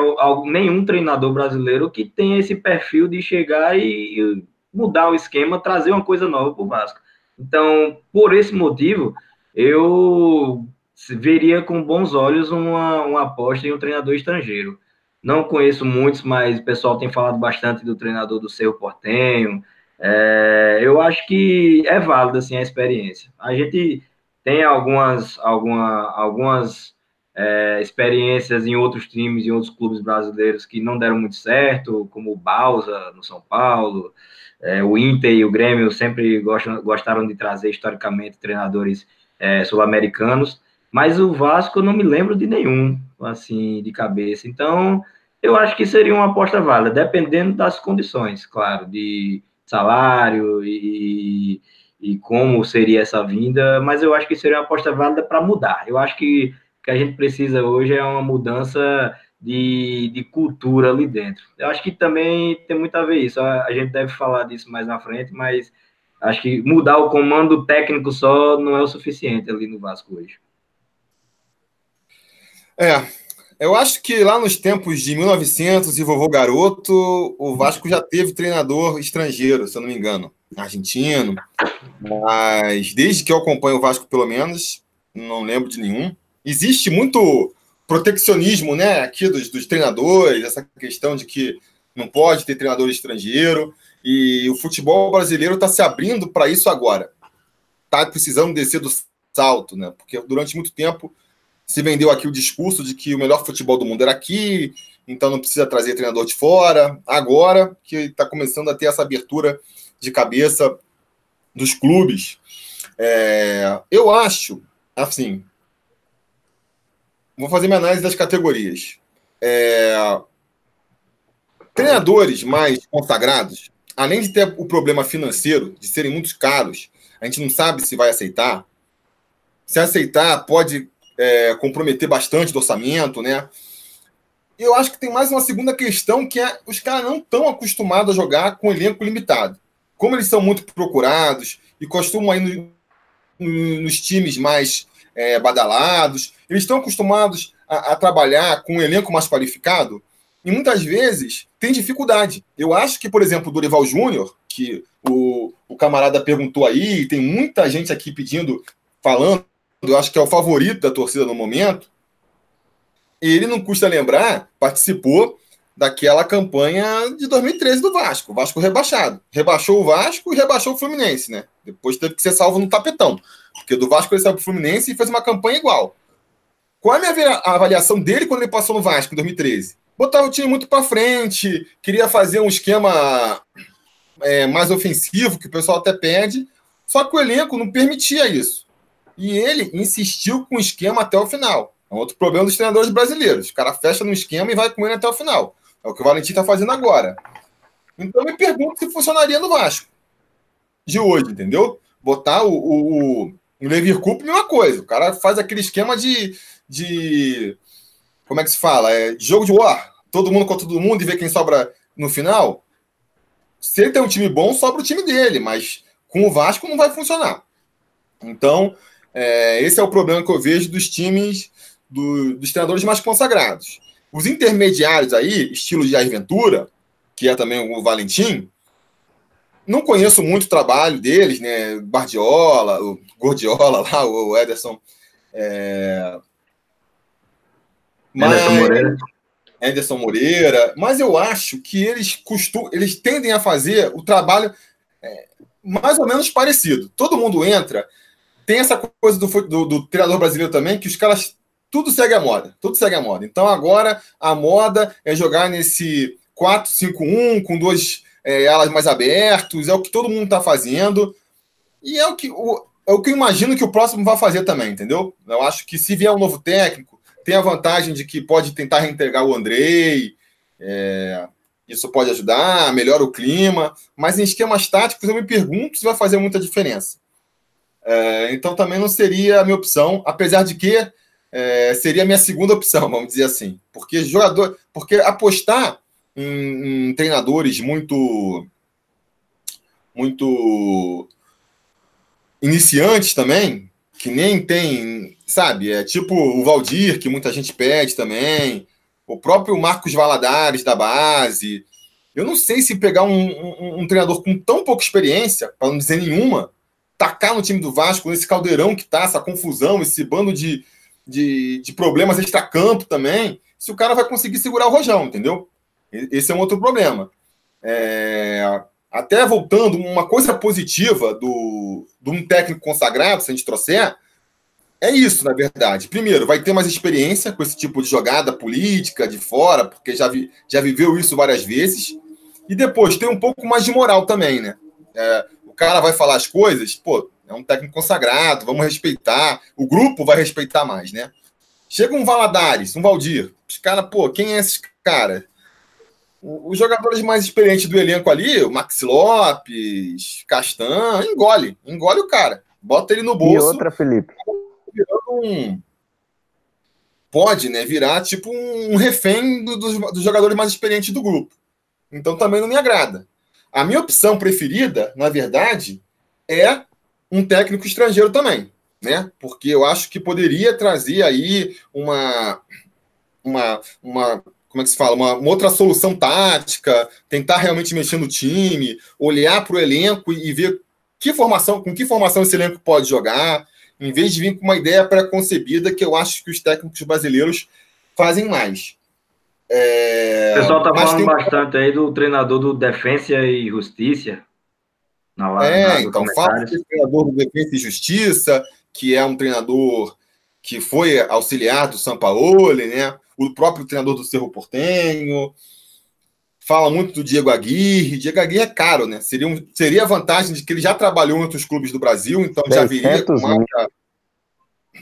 nenhum treinador brasileiro que tenha esse perfil de chegar e mudar o esquema, trazer uma coisa nova para o Vasco. Então, por esse motivo, eu veria com bons olhos uma, uma aposta em um treinador estrangeiro. Não conheço muitos, mas o pessoal tem falado bastante do treinador do seu Portenho. É, eu acho que é válido assim, a experiência. A gente tem algumas, alguma, algumas é, experiências em outros times, em outros clubes brasileiros que não deram muito certo, como o Balsa no São Paulo. É, o Inter e o Grêmio sempre gostam, gostaram de trazer historicamente treinadores é, sul-americanos. Mas o Vasco eu não me lembro de nenhum, assim, de cabeça. Então, eu acho que seria uma aposta válida, dependendo das condições, claro, de salário e, e como seria essa vinda, mas eu acho que seria uma aposta válida para mudar. Eu acho que o que a gente precisa hoje é uma mudança de, de cultura ali dentro. Eu acho que também tem muito a ver isso. A gente deve falar disso mais na frente, mas acho que mudar o comando técnico só não é o suficiente ali no Vasco hoje. É, eu acho que lá nos tempos de 1900 e vovô garoto, o Vasco já teve treinador estrangeiro, se eu não me engano, argentino. Mas desde que eu acompanho o Vasco, pelo menos, não lembro de nenhum. Existe muito proteccionismo, né, aqui dos, dos treinadores, essa questão de que não pode ter treinador estrangeiro. E o futebol brasileiro está se abrindo para isso agora. Está precisando descer do salto, né? Porque durante muito tempo se vendeu aqui o discurso de que o melhor futebol do mundo era aqui, então não precisa trazer treinador de fora. Agora que está começando a ter essa abertura de cabeça dos clubes. É, eu acho, assim, vou fazer minha análise das categorias. É, treinadores mais consagrados, além de ter o problema financeiro, de serem muito caros, a gente não sabe se vai aceitar. Se aceitar, pode é, comprometer bastante do orçamento, né? Eu acho que tem mais uma segunda questão que é os caras não estão acostumados a jogar com elenco limitado. Como eles são muito procurados e costumam ir no, nos times mais é, badalados, eles estão acostumados a, a, trabalhar com um elenco mais qualificado e muitas vezes tem dificuldade. Eu acho que, por exemplo, o Dorival Júnior, que o, o camarada perguntou aí, tem muita gente aqui pedindo, falando eu acho que é o favorito da torcida no momento, ele não custa lembrar, participou daquela campanha de 2013 do Vasco. Vasco rebaixado. Rebaixou o Vasco e rebaixou o Fluminense, né? Depois teve que ser salvo no tapetão. Porque do Vasco ele saiu pro Fluminense e fez uma campanha igual. Qual é a minha avaliação dele quando ele passou no Vasco em 2013? Botava o time muito para frente, queria fazer um esquema é, mais ofensivo, que o pessoal até pede, só que o elenco não permitia isso. E ele insistiu com o esquema até o final. É um outro problema dos treinadores brasileiros. O cara fecha no esquema e vai com ele até o final. É o que o Valentim está fazendo agora. Então me pergunto se funcionaria no Vasco. De hoje, entendeu? Botar o, o, o Levir Cup, mesma coisa. O cara faz aquele esquema de, de. Como é que se fala? É, jogo de war. Todo mundo contra todo mundo e ver quem sobra no final. Se ele tem um time bom, sobra o time dele, mas com o Vasco não vai funcionar. Então, é, esse é o problema que eu vejo dos times, do, dos treinadores mais consagrados. Os intermediários aí, estilo de Jair Ventura, que é também o Valentim, não conheço muito o trabalho deles, né? Bardiola, o Gordiola lá, o Ederson. É... Mas... Ederson Moreira. Moreira. Mas eu acho que eles costumam, eles tendem a fazer o trabalho é, mais ou menos parecido. Todo mundo entra tem essa coisa do, do, do, treinador brasileiro também, que os caras tudo segue a moda, tudo segue a moda. Então agora a moda é jogar nesse 4-5-1, com dois é, alas mais abertos, é o que todo mundo está fazendo. E é o que o, é o que eu imagino que o próximo vai fazer também, entendeu? Eu acho que se vier um novo técnico, tem a vantagem de que pode tentar reintegrar o Andrei, é, isso pode ajudar, melhora o clima, mas em esquemas táticos eu me pergunto se vai fazer muita diferença. É, então também não seria a minha opção, apesar de que é, seria a minha segunda opção, vamos dizer assim. Porque jogador, porque apostar em, em treinadores muito muito iniciantes também, que nem tem, sabe, é tipo o Valdir, que muita gente pede também, o próprio Marcos Valadares da base. Eu não sei se pegar um, um, um treinador com tão pouca experiência, para não dizer nenhuma, tacar no time do Vasco, nesse caldeirão que tá, essa confusão, esse bando de, de, de problemas extra-campo também, se o cara vai conseguir segurar o rojão, entendeu? Esse é um outro problema. É, até voltando, uma coisa positiva do, de um técnico consagrado, se a gente trouxer, é isso, na verdade. Primeiro, vai ter mais experiência com esse tipo de jogada política de fora, porque já, vi, já viveu isso várias vezes. E depois, tem um pouco mais de moral também, né? É, cara vai falar as coisas, pô, é um técnico consagrado, vamos respeitar. O grupo vai respeitar mais, né? Chega um Valadares, um Valdir. Os caras, pô, quem é esse cara? Os jogadores mais experientes do elenco ali, o Max Lopes, Castan, engole, engole o cara. Bota ele no bolso. E outra, Felipe. Um, pode, né, virar tipo um refém do, dos, dos jogadores mais experientes do grupo. Então também não me agrada. A minha opção preferida, na verdade, é um técnico estrangeiro também, né? Porque eu acho que poderia trazer aí uma uma, uma como é que se fala, uma, uma, outra solução tática, tentar realmente mexer no time, olhar para o elenco e ver que formação, com que formação esse elenco pode jogar, em vez de vir com uma ideia pré-concebida que eu acho que os técnicos brasileiros fazem mais. É... O pessoal está falando tem... bastante aí do treinador do Defensa e Justiça. Na, é, na, então fala do treinador do Defensa e Justiça, que é um treinador que foi auxiliar do São Paulo, né? o próprio treinador do Cerro Portenho, fala muito do Diego Aguirre. Diego Aguirre é caro, né? Seria, um, seria a vantagem de que ele já trabalhou em outros clubes do Brasil, então já viria mais,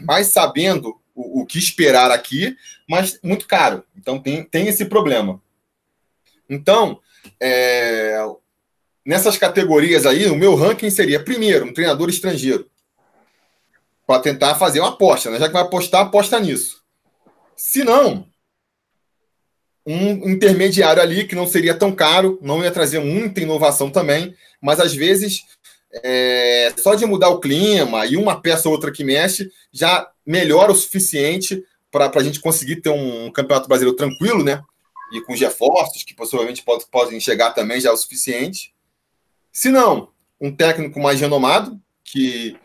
mais sabendo o, o, que esperar aqui, mas muito caro. Então tem, tem esse problema. Então, é, nessas categorias aí, o meu ranking seria, primeiro, um treinador estrangeiro. Para tentar fazer uma aposta, né? Já que vai apostar, aposta nisso. Se não, um intermediário ali que não seria tão caro, não ia trazer muita inovação também, mas às vezes é, só de mudar o clima e uma peça ou outra que mexe já melhora o suficiente para a gente conseguir ter um campeonato brasileiro tranquilo, né? E com os reforços, que possivelmente pode, podem chegar também já o suficiente. Se não, um técnico mais renomado, que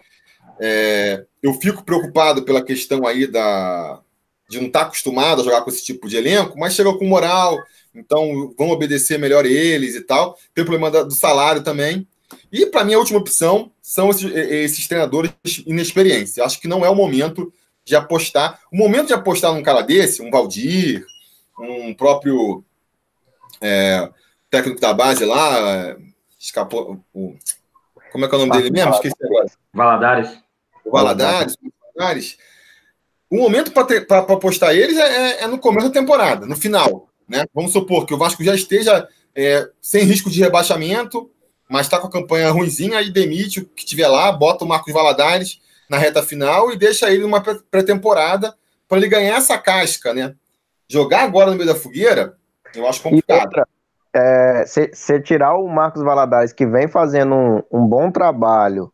é, eu fico preocupado pela questão aí da, de não estar tá acostumado a jogar com esse tipo de elenco, mas chegou com moral, então vão obedecer melhor eles e tal. Tem o problema do salário também. E para mim a última opção são esses, esses treinadores inexperientes. Eu acho que não é o momento de apostar. O momento de apostar num cara desse, um Valdir, um próprio é, técnico da base lá, escapou. O, como é que é o nome dele mesmo? Esqueci agora. Valadares. O Valadares. Valadares o momento para apostar eles é, é, é, no começo da temporada, no final. Né? Vamos supor que o Vasco já esteja é, sem risco de rebaixamento, mas está com a campanha ruimzinha, aí demite o que tiver lá, bota o Marcos Valadares na reta final e deixa ele numa pré-temporada para ele ganhar essa casca, né? Jogar agora no meio da fogueira, eu acho complicado. Se é, tirar o Marcos Valadares, que vem fazendo um, um bom trabalho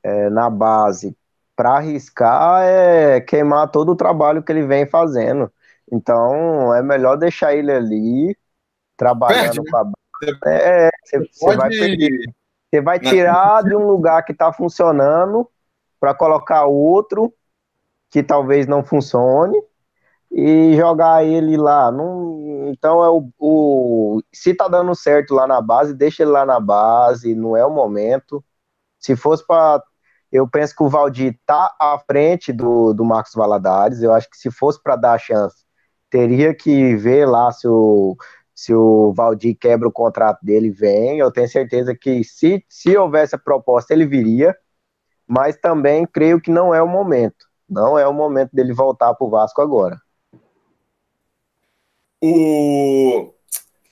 é, na base, para arriscar é queimar todo o trabalho que ele vem fazendo. Então é melhor deixar ele ali trabalhando para né? É, você vai Você vai tirar de um lugar que está funcionando para colocar outro que talvez não funcione e jogar ele lá. Não, então é o, o se tá dando certo lá na base, deixa ele lá na base, não é o momento. Se fosse para eu penso que o Valdir está à frente do, do Marcos Valadares. Eu acho que se fosse para dar a chance, teria que ver lá se o se o Valdir quebra o contrato dele, vem. Eu tenho certeza que se, se houvesse a proposta, ele viria. Mas também creio que não é o momento. Não é o momento dele voltar para o Vasco agora. O...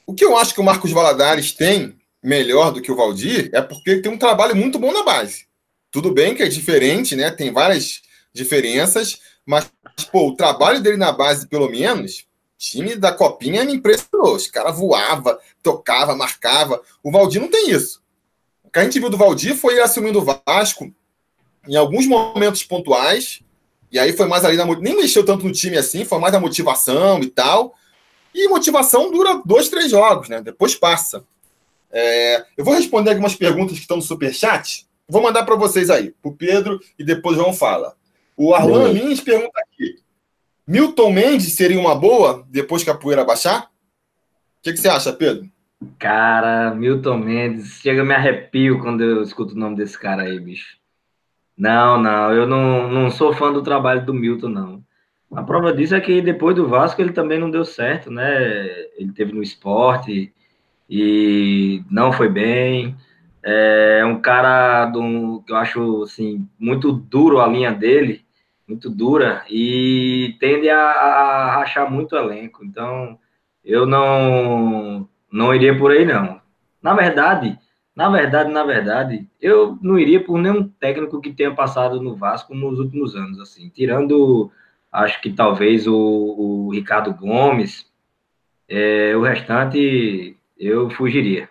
o que eu acho que o Marcos Valadares tem melhor do que o Valdir é porque ele tem um trabalho muito bom na base. Tudo bem que é diferente, né? Tem várias diferenças, mas pô, o trabalho dele na base, pelo menos, time da Copinha me impressionou. Os caras voava, tocava, marcava. O Valdir não tem isso. O que a gente viu do Valdir foi ele assumindo o Vasco em alguns momentos pontuais, e aí foi mais ali na. Nem mexeu tanto no time assim, foi mais a motivação e tal. E motivação dura dois, três jogos, né? Depois passa. É, eu vou responder algumas perguntas que estão no superchat. Vou mandar para vocês aí, para o Pedro, e depois o João fala. O Arlan Lins pergunta aqui: Milton Mendes seria uma boa depois que a poeira baixar? O que, que, você acha, Pedro? Cara, Milton Mendes, chega me arrepio quando eu escuto o nome desse cara aí, bicho. Não, não, eu não, não sou fã do trabalho do Milton, não. A prova disso é que depois do Vasco ele também não deu certo, né? Ele teve no esporte e não foi bem. É um cara do, que eu acho assim, muito duro a linha dele, muito dura, e tende a, a rachar muito o elenco. Então, eu não, não iria por aí, não. Na verdade, na verdade, na verdade, eu não iria por nenhum técnico que tenha passado no Vasco nos últimos anos, assim, tirando, acho que talvez o, o Ricardo Gomes, é, o restante eu fugiria.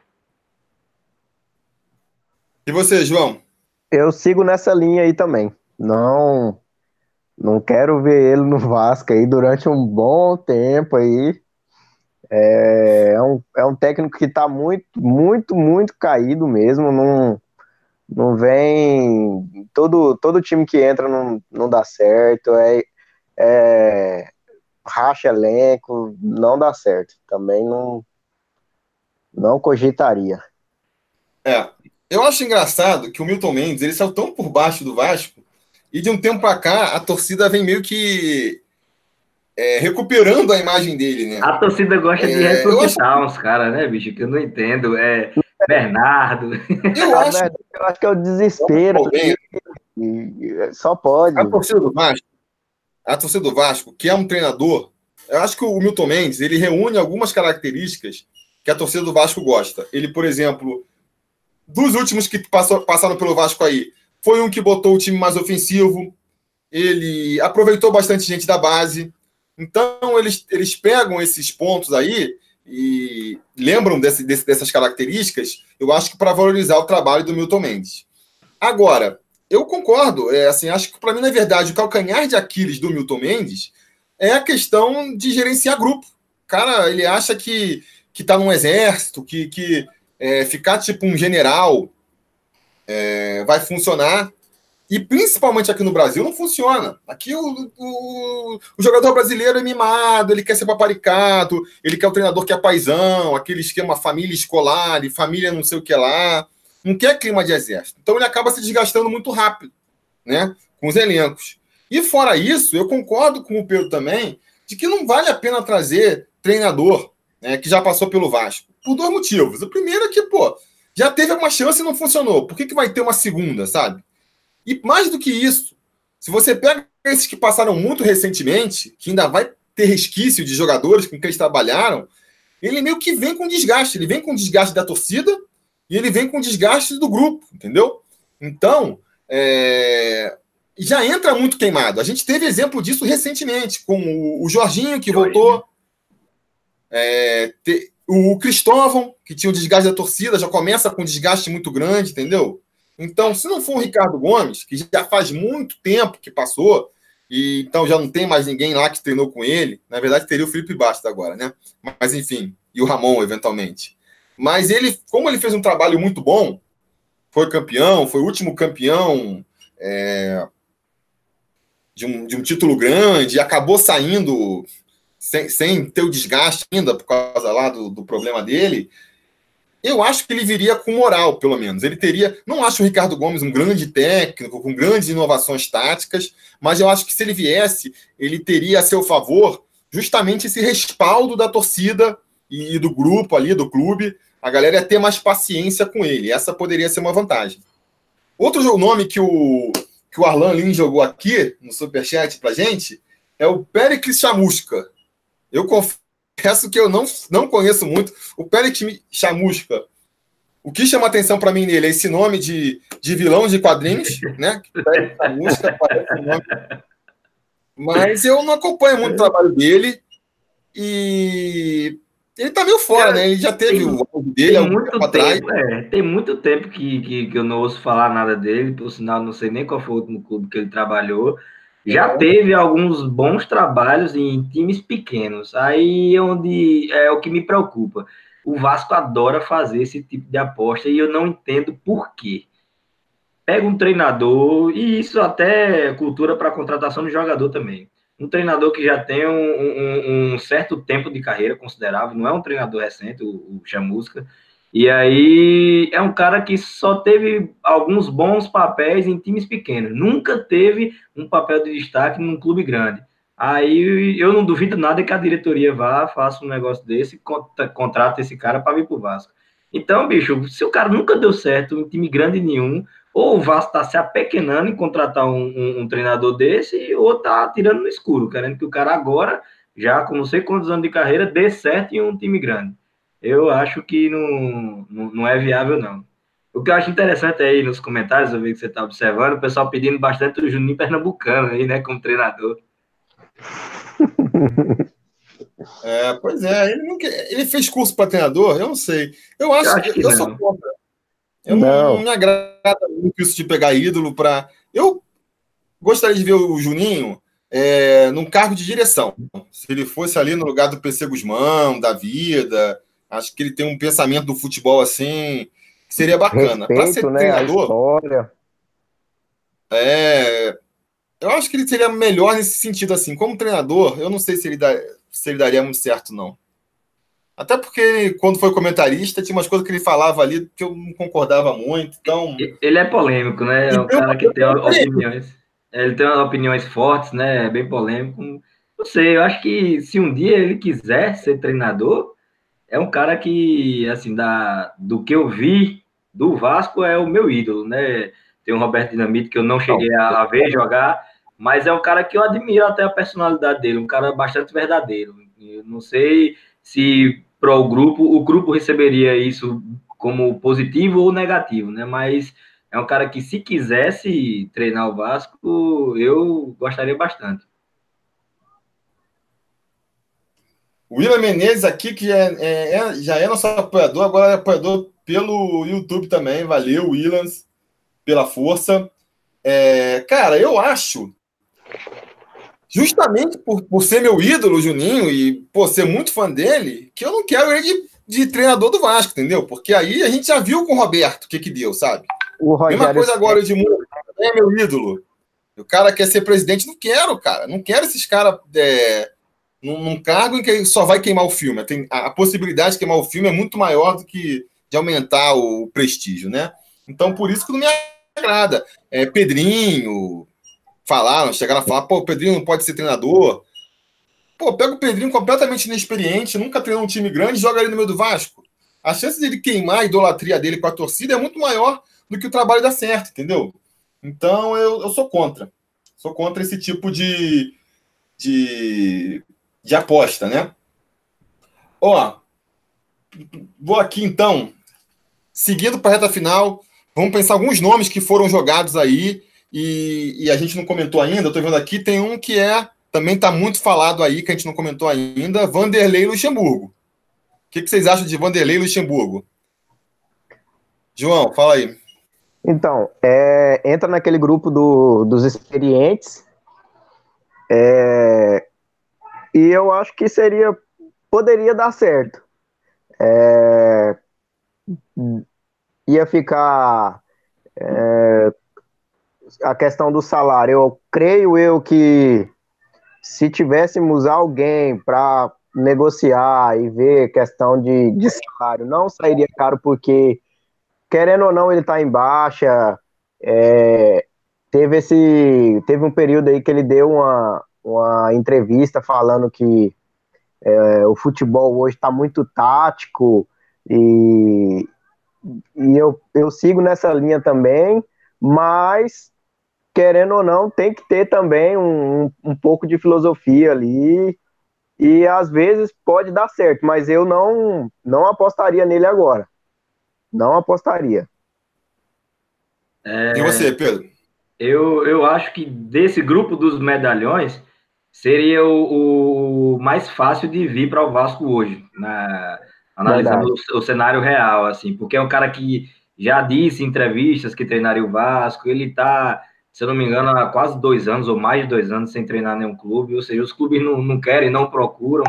E você, João? Eu sigo nessa linha aí também. Não, não quero ver ele no Vasco aí durante um bom tempo aí. É, é um, é um técnico que está muito, muito, muito caído mesmo. Não, não vem. Todo, todo time que entra não, não dá certo. É, é, racha elenco, não dá certo. Também não, não cogitaria. É, eu acho engraçado que o Milton Mendes ele saiu tão por baixo do Vasco e de um tempo para cá a torcida vem meio que é, recuperando a imagem dele, né? A torcida gosta de é, ressuscitar acho... uns caras, né, bicho? Que eu não entendo. É Bernardo. Eu acho, eu acho que é o desespero. Só pode. A torcida do Vasco, a torcida do Vasco, que é um treinador, eu acho que o Milton Mendes ele reúne algumas características que a torcida do Vasco gosta. Ele, por exemplo, dos últimos que passou, passaram pelo Vasco aí, foi um que botou o time mais ofensivo, ele aproveitou bastante gente da base. Então, eles, eles pegam esses pontos aí e lembram desse, desse, dessas características, eu acho que para valorizar o trabalho do Milton Mendes. Agora, eu concordo, é, assim, acho que para mim, na verdade, o calcanhar de Aquiles do Milton Mendes é a questão de gerenciar grupo. Cara, ele acha que, que tá num exército, que, que é, ficar tipo um general é, vai funcionar. E principalmente aqui no Brasil não funciona. Aqui o, o, o, jogador brasileiro é mimado, ele quer ser paparicado, ele quer o treinador que é paisão, aquele esquema família escolar e família não sei o que lá. Não quer clima de exército. Então ele acaba se desgastando muito rápido, né? Com os elencos. E fora isso, eu concordo com o Pedro também de que não vale a pena trazer treinador né, que já passou pelo Vasco. Por dois motivos. O primeiro é que, pô, já teve uma chance e não funcionou. Por que, que vai ter uma segunda, sabe? E mais do que isso, se você pega esses que passaram muito recentemente, que ainda vai ter resquício de jogadores com quem eles trabalharam, ele meio que vem com desgaste. Ele vem com desgaste da torcida e ele vem com desgaste do grupo, entendeu? Então, é... já entra muito queimado. A gente teve exemplo disso recentemente, com o Jorginho, que voltou. É... Te... O Cristóvão, que tinha o desgaste da torcida, já começa com um desgaste muito grande, entendeu? Então, se não for o Ricardo Gomes, que já faz muito tempo que passou, e então já não tem mais ninguém lá que treinou com ele, na verdade teria o Felipe Bastos agora, né? Mas enfim, e o Ramon, eventualmente. Mas ele, como ele fez um trabalho muito bom, foi campeão, foi o último campeão é, de, um, de um título grande, acabou saindo sem, sem ter o desgaste ainda por causa lá do, do problema dele, eu acho que ele viria com moral, pelo menos. Ele teria. Não acho o Ricardo Gomes um grande técnico, com grandes inovações táticas, mas eu acho que se ele viesse, ele teria a seu favor justamente esse respaldo da torcida e, do grupo ali, do clube, a galera ia ter mais paciência com ele. Essa poderia ser uma vantagem. Outro nome que o, que o Arlan Lin jogou aqui no Superchat pra gente é o Pericles Chamusca. Eu confesso que eu não, não conheço muito o Pericles Chamusca. O que chama atenção para mim nele é esse nome de, de vilão de quadrinhos, né? Chamusca parece um nome. Mas eu não acompanho muito o trabalho dele e ele tá meio fora, né? Ele já teve tem, o áudio dele há muito tempo, atrás. É, tem muito tempo que, que, que, eu não ouço falar nada dele, por sinal, não sei nem qual foi o último clube que ele trabalhou. Já é. teve alguns bons trabalhos em times pequenos. Aí é onde é o que me preocupa. O Vasco adora fazer esse tipo de aposta e eu não entendo por quê. Pega um treinador, e isso até é cultura para contratação de jogador também um treinador que já tem um, um, um, certo tempo de carreira considerável, não é um treinador recente, o, o Chamusca, e aí é um cara que só teve alguns bons papéis em times pequenos, nunca teve um papel de destaque num clube grande. Aí eu não duvido nada que a diretoria vá, faça um negócio desse, contrata esse cara para vir para o Vasco. Então, bicho, se o cara nunca deu certo em time grande nenhum, ou o Vasco está se apequenando em contratar um, um, um, treinador desse, ou está tirando no escuro, querendo que o cara agora, já com não sei quantos anos de carreira, dê certo em um time grande. Eu acho que não, não, não é viável, não. O que eu acho interessante aí nos comentários, eu vi que você está observando, o pessoal pedindo bastante o Juninho Pernambucano aí, né, como treinador. É, pois é, ele, nunca, ele fez curso para treinador? Eu não sei. Eu acho, eu, acho que eu sou contra. Eu não. não me agrada muito isso de pegar ídolo para. Eu gostaria de ver o Juninho é, num cargo de direção. Se ele fosse ali no lugar do PC Guzmão, da vida, acho que ele tem um pensamento do futebol assim que seria bacana. Para ser né, treinador. É, eu acho que ele seria melhor nesse sentido assim. Como treinador, eu não sei se ele, dá, se ele daria muito certo, não. Até porque, quando foi comentarista, tinha umas coisas que ele falava ali que eu não concordava muito. Então... Ele é polêmico, né? É um cara que tem opiniões. Ele tem opiniões fortes, né? É bem polêmico. Não sei, eu acho que se um dia ele quiser ser treinador, é um cara que, assim, da, do que eu vi do Vasco, é o meu ídolo, né? Tem o Roberto Dinamite que eu não cheguei a, a ver jogar, mas é um cara que eu admiro até a personalidade dele, um cara bastante verdadeiro. Eu não sei se para o grupo, o grupo receberia isso como positivo ou negativo, né? Mas é um cara que, se quisesse treinar o Vasco, eu gostaria bastante. O William Menezes aqui, que é, é, é, já é nosso apoiador, agora é apoiador pelo YouTube também. Valeu, Williams, pela força. É, cara, eu acho justamente por, por ser meu ídolo, Juninho, e por ser muito fã dele, que eu não quero ele de, de, treinador do Vasco, entendeu? Porque aí a gente já viu com o Roberto o que, que deu, sabe? O Mesma coisa agora, Edmundo, é meu ídolo. O cara quer ser presidente, não quero, cara. Não quero esses caras é, num, num, cargo em que só vai queimar o filme. Tem, a, a possibilidade de queimar o filme é muito maior do que de aumentar o prestígio, né? Então, por isso que não me agrada. É, Pedrinho, falaram, chegaram a falar, pô, o Pedrinho não pode ser treinador. Pô, pega o Pedrinho completamente inexperiente, nunca treinou um time grande joga ele no meio do Vasco. A chance dele queimar a idolatria dele com a torcida é muito maior do que o trabalho dar certo, entendeu? Então eu, eu sou contra. Sou contra esse tipo de, de, de aposta, né? Ó, vou aqui então, seguindo para a reta final, vamos pensar alguns nomes que foram jogados aí e, e a gente não comentou ainda, eu estou vendo aqui, tem um que é também está muito falado aí, que a gente não comentou ainda, Vanderlei Luxemburgo. O que, que vocês acham de Vanderlei Luxemburgo? João, fala aí. Então, é, entra naquele grupo do, dos experientes, é, e eu acho que seria, poderia dar certo. É, ia ficar é, a questão do salário, eu creio eu que se tivéssemos alguém para negociar e ver questão de, de salário, não sairia caro porque, querendo ou não, ele está em baixa. É, teve esse teve um período aí que ele deu uma, uma entrevista falando que É, o futebol hoje está muito tático e, e eu, eu sigo nessa linha também, mas querendo ou não, tem que ter também um, um pouco de filosofia ali. E às vezes pode dar certo, mas eu não, não apostaria nele agora. Não apostaria. É, e você, Pedro? Eu, eu acho que desse grupo dos medalhões seria o, o mais fácil de vir para o Vasco hoje, na, analisando o, o, cenário real, assim, porque é um cara que já disse em entrevistas que treinaria o Vasco, ele está, se eu não me engano, há quase dois anos ou mais de dois anos sem treinar nenhum clube, ou seja, os clubes não, não querem, não procuram,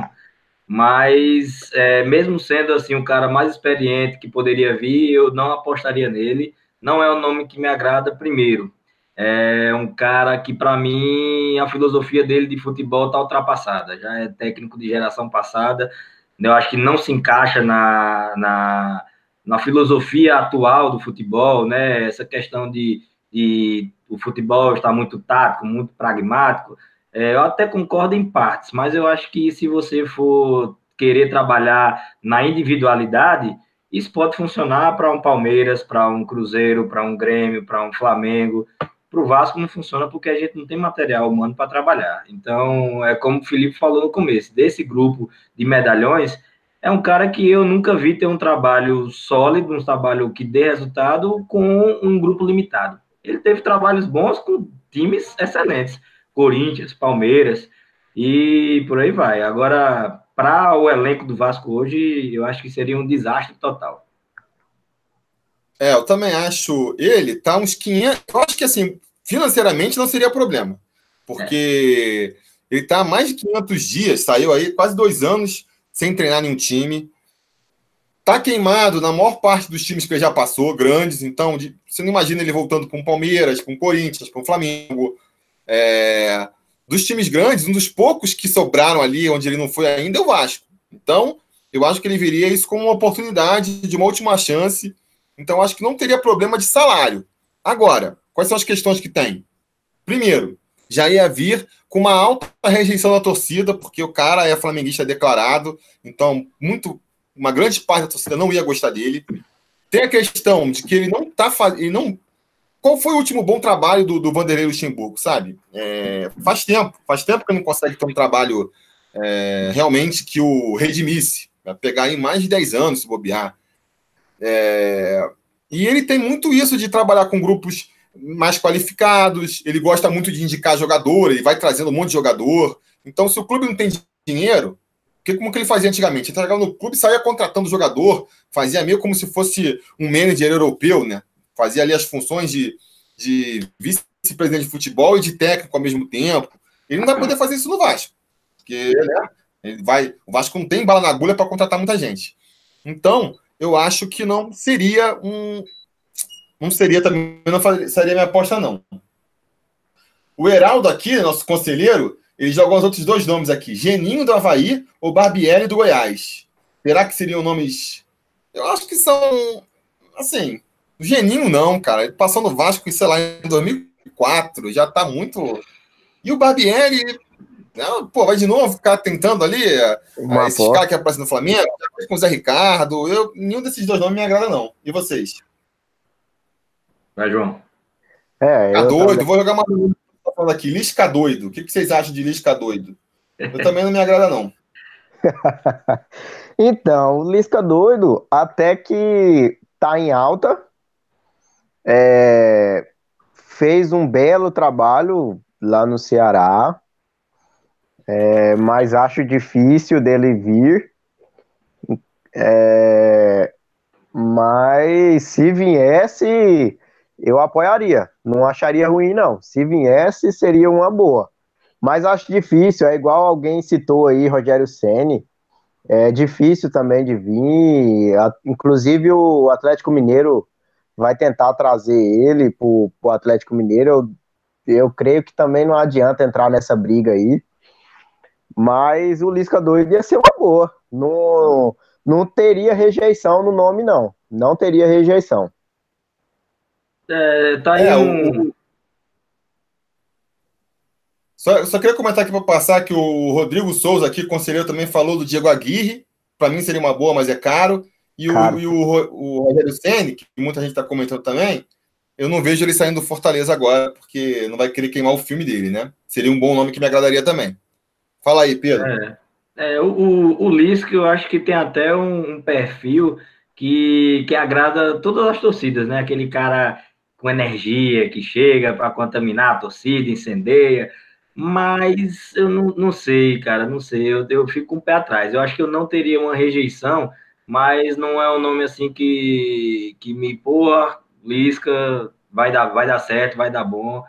mas é, mesmo sendo assim o cara mais experiente que poderia vir, eu não apostaria nele. Não é o nome que me agrada primeiro. É um cara que, para mim, a filosofia dele de futebol está ultrapassada. Já é técnico de geração passada. Eu acho que não se encaixa na, na, na filosofia atual do futebol, né? Essa questão de, de o futebol estar muito tático, muito pragmático. É, eu até concordo em partes, mas eu acho que se você for querer trabalhar na individualidade, isso pode funcionar para um Palmeiras, para um Cruzeiro, para um Grêmio, para um Flamengo. Para o Vasco não funciona porque a gente não tem material humano para trabalhar. Então, é como o Felipe falou no começo, desse grupo de medalhões, é um cara que eu nunca vi ter um trabalho sólido, um trabalho que dê resultado com um grupo limitado. Ele teve trabalhos bons com times excelentes, Corinthians, Palmeiras e por aí vai. Agora, para o elenco do Vasco hoje, eu acho que seria um desastre total. É, eu também acho. Ele tá uns 500. Eu acho que assim, financeiramente não seria problema. Porque é. ele tá há mais de 500 dias, saiu aí quase dois anos sem treinar nenhum time. Tá queimado na maior parte dos times que ele já passou, grandes. Então, de, você não imagina ele voltando com o Palmeiras, com o Corinthians, com o Flamengo. É, dos times grandes, um dos poucos que sobraram ali, onde ele não foi ainda, é o Vasco. Então, eu acho que ele veria isso como uma oportunidade de uma última chance. Então, acho que não teria problema de salário. Agora, quais são as questões que tem? Primeiro, já ia vir com uma alta rejeição da torcida, porque o cara é flamenguista declarado, então muito uma grande parte da torcida não ia gostar dele. Tem a questão de que ele não tá ele não qual foi o último bom trabalho do, do Vanderlei Luxemburgo, sabe? É, faz tempo, faz tempo que não consegue ter um trabalho é, realmente que o redimisse. Vai pegar em mais de 10 anos, se bobear. É, e ele tem muito isso de trabalhar com grupos mais qualificados, ele gosta muito de indicar jogador, ele vai trazendo um monte de jogador. Então, se o clube não tem dinheiro, que, como que ele fazia antigamente? Ele entregava no clube, saía contratando jogador, fazia meio como se fosse um manager europeu, né? fazia ali as funções de, de vice-presidente de futebol e de técnico ao mesmo tempo. Ele não vai poder fazer isso no Vasco. Porque né, ele vai, o Vasco não tem bala na agulha para contratar muita gente. Então, eu acho que não seria um. Não seria também, não seria minha aposta, não. O Heraldo aqui, nosso conselheiro, ele jogou os outros dois nomes aqui: Geninho do Havaí ou Barbieri do Goiás. Será que seriam nomes. Eu acho que são. Assim, Geninho não, cara. Ele passou no Vasco, sei lá, em 2004, já tá muito. E o Barbieri, pô, vai de novo ficar tentando ali Uma esses caras que aparecem no Flamengo, com o Zé Ricardo. Eu, nenhum desses dois nomes me agrada, não. E vocês? Vai, João. É, eu doido, também... vou jogar uma tá falando aqui, Lisca doido. O que, que vocês acham de Lisca doido? Eu também não me agrada, não. então, o Lisca doido até que tá em alta, é, fez um belo trabalho lá no Ceará, é, mas acho difícil dele vir. É, mas se viesse, eu apoiaria. Não acharia ruim, não. Se viesse, seria uma boa. Mas acho difícil, é igual alguém citou aí, Rogério Ceni. É difícil também de vir. Inclusive o Atlético Mineiro vai tentar trazer ele para o Atlético Mineiro. Eu, eu creio que também não adianta entrar nessa briga aí. Mas o Lisca doido ia ser uma boa. Não, não teria rejeição no nome, não. Não teria rejeição. É, tá aí é, um... Só, só queria comentar aqui para passar que o Rodrigo Souza, aqui, conselheiro, também falou do Diego Aguirre. Para mim seria uma boa, mas é caro. E, caro. o, e o, o Rogério Senni, que muita gente está comentando também, eu não vejo ele saindo do Fortaleza agora, porque não vai querer queimar o filme dele, né? Seria um bom nome que me agradaria também. Fala aí, Pedro. É, é o, o Lisca, eu acho que tem até um, um, perfil que, que agrada todas as torcidas, né? Aquele cara com energia que chega para contaminar a torcida, incendeia. Mas eu não, não sei, cara, não sei. Eu, eu fico com um o pé atrás. Eu acho que eu não teria uma rejeição, mas não é um nome assim que, que me, porra, Lisca, vai dar, vai dar certo, vai dar bom.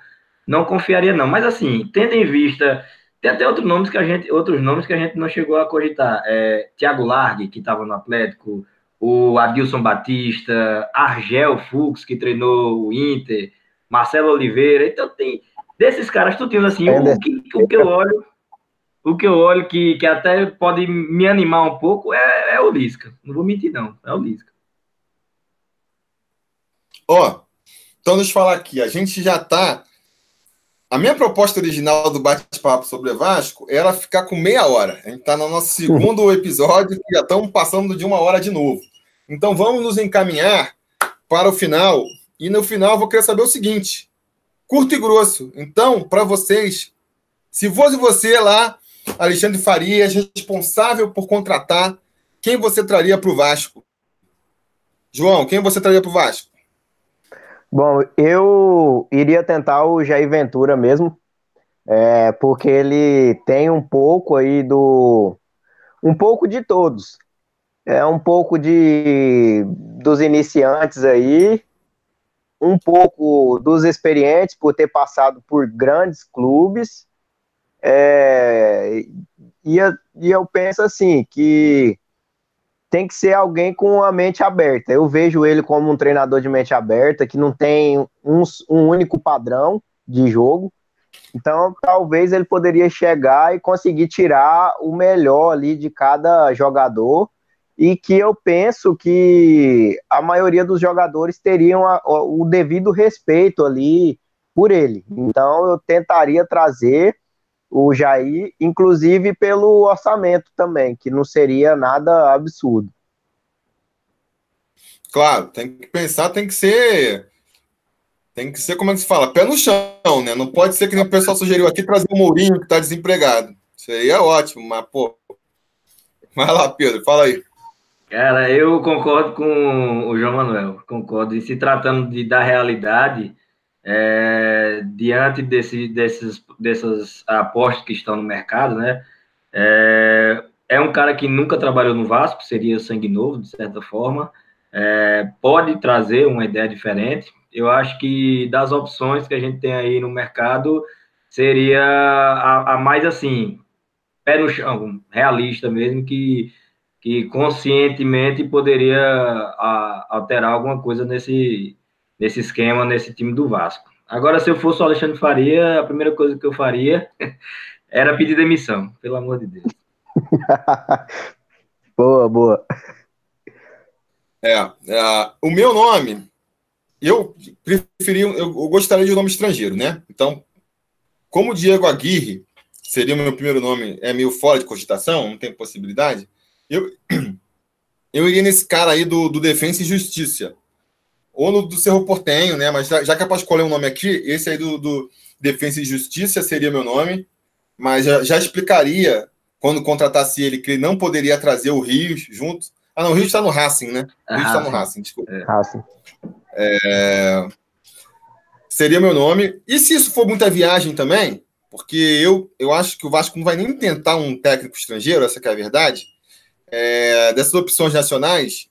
Não confiaria, não. Mas assim, tendo em vista. Tem até outros nomes que a gente, outros nomes que a gente não chegou a cogitar. É, Thiago Largue, que estava no Atlético, o Adilson Batista, Argel Fux, que treinou o Inter, Marcelo Oliveira. Então tem desses caras tudinho assim, o que, o que eu olho, o que eu olho que, que até pode me animar um pouco é, é o Lisca. Não vou mentir, não. É o Lisca. Ó, oh, então deixa eu falar aqui. A gente já tá. A minha proposta original do bate-papo sobre Vasco era ficar com meia hora. A gente está no nosso segundo episódio e já estamos passando de uma hora de novo. Então vamos nos encaminhar para o final. E no final eu vou querer saber o seguinte: curto e grosso. Então, para vocês, se fosse você lá, Alexandre Farias, responsável por contratar, quem você traria para o Vasco? João, quem você traria para o Vasco? Bom, eu iria tentar o Jair Ventura mesmo, é, porque ele tem um pouco aí do. Um pouco de todos. É um pouco de dos iniciantes aí, um pouco dos experientes por ter passado por grandes clubes. É, e, e eu penso assim que tem que ser alguém com a mente aberta. Eu vejo ele como um treinador de mente aberta, que não tem um, um único padrão de jogo. Então, talvez ele poderia chegar e conseguir tirar o melhor ali de cada jogador. E que eu penso que a maioria dos jogadores teriam a, o devido respeito ali por ele. Então, eu tentaria trazer o Jair, inclusive pelo orçamento também, que não seria nada absurdo. Claro, tem que pensar, tem que ser. Tem que ser, como é que se fala? Pé no chão, né? Não pode ser que o pessoal sugeriu aqui trazer o Mourinho que está desempregado. Isso aí é ótimo, mas, pô. Vai lá, Pedro, fala aí. Cara, eu concordo com o João Manuel, concordo. E se tratando de, da realidade, é, diante desse, desses, dessas apostas que estão no mercado, né? É, é um cara que nunca trabalhou no Vasco, seria sangue novo, de certa forma. É, pode trazer uma ideia diferente. Eu acho que das opções que a gente tem aí no mercado, seria a, a mais assim, pé no chão, realista mesmo, que, que conscientemente poderia a, alterar alguma coisa nesse, nesse esquema, nesse time do Vasco. Agora, se eu fosse o Alexandre Faria, a primeira coisa que eu faria era pedir demissão, pelo amor de Deus. boa, boa. É, é, o meu nome, eu preferi, eu, eu gostaria de um nome estrangeiro, né? Então, como Diego Aguirre seria o meu primeiro nome, é meio fora de cogitação, não tem possibilidade, eu, eu iria nesse cara aí do, do Defensa e Justiça, ou no do Cerro Portenho, né? Mas já, já que é para escolher um nome aqui, esse aí do, do Defesa e Justiça seria meu nome, mas já, já explicaria quando contratasse ele que ele não poderia trazer o Rios junto. Ah, não, o Rios está no Racing, né? O Rios está no Racing, desculpa. É. Racing. É... Seria meu nome. E se isso for muita viagem também, porque eu, eu acho que o Vasco não vai nem tentar um técnico estrangeiro, essa é a verdade. É... Dessas opções nacionais,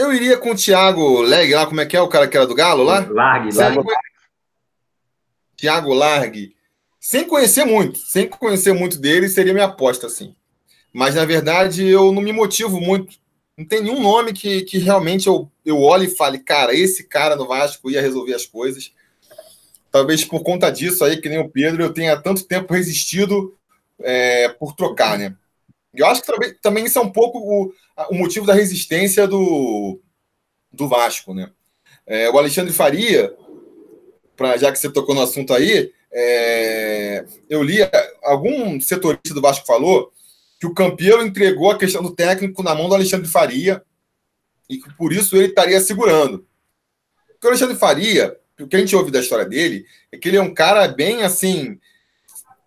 eu iria com o Thiago Leg, lá, como é que é o cara que era do Galo lá? Largue, Largue. Thiago Largue. Sem conhecer muito, sem conhecer muito dele, seria minha aposta, assim. Mas, na verdade, eu não me motivo muito. Não tem nenhum nome que, que realmente eu, eu olhe e fale, cara, esse cara no Vasco ia resolver as coisas. Talvez por conta disso aí, que nem o Pedro, eu tenha tanto tempo resistido é, por trocar, né? Eu acho que também, isso é um pouco o, o motivo da resistência do, do Vasco, né? É, o Alexandre Faria, pra, já que você tocou no assunto aí, é, eu li, algum setorista do Vasco falou que o Campeão entregou a questão do técnico na mão do Alexandre Faria e que por isso ele estaria segurando. Porque o Alexandre Faria, o que a gente ouve da história dele, é que ele é um cara bem assim,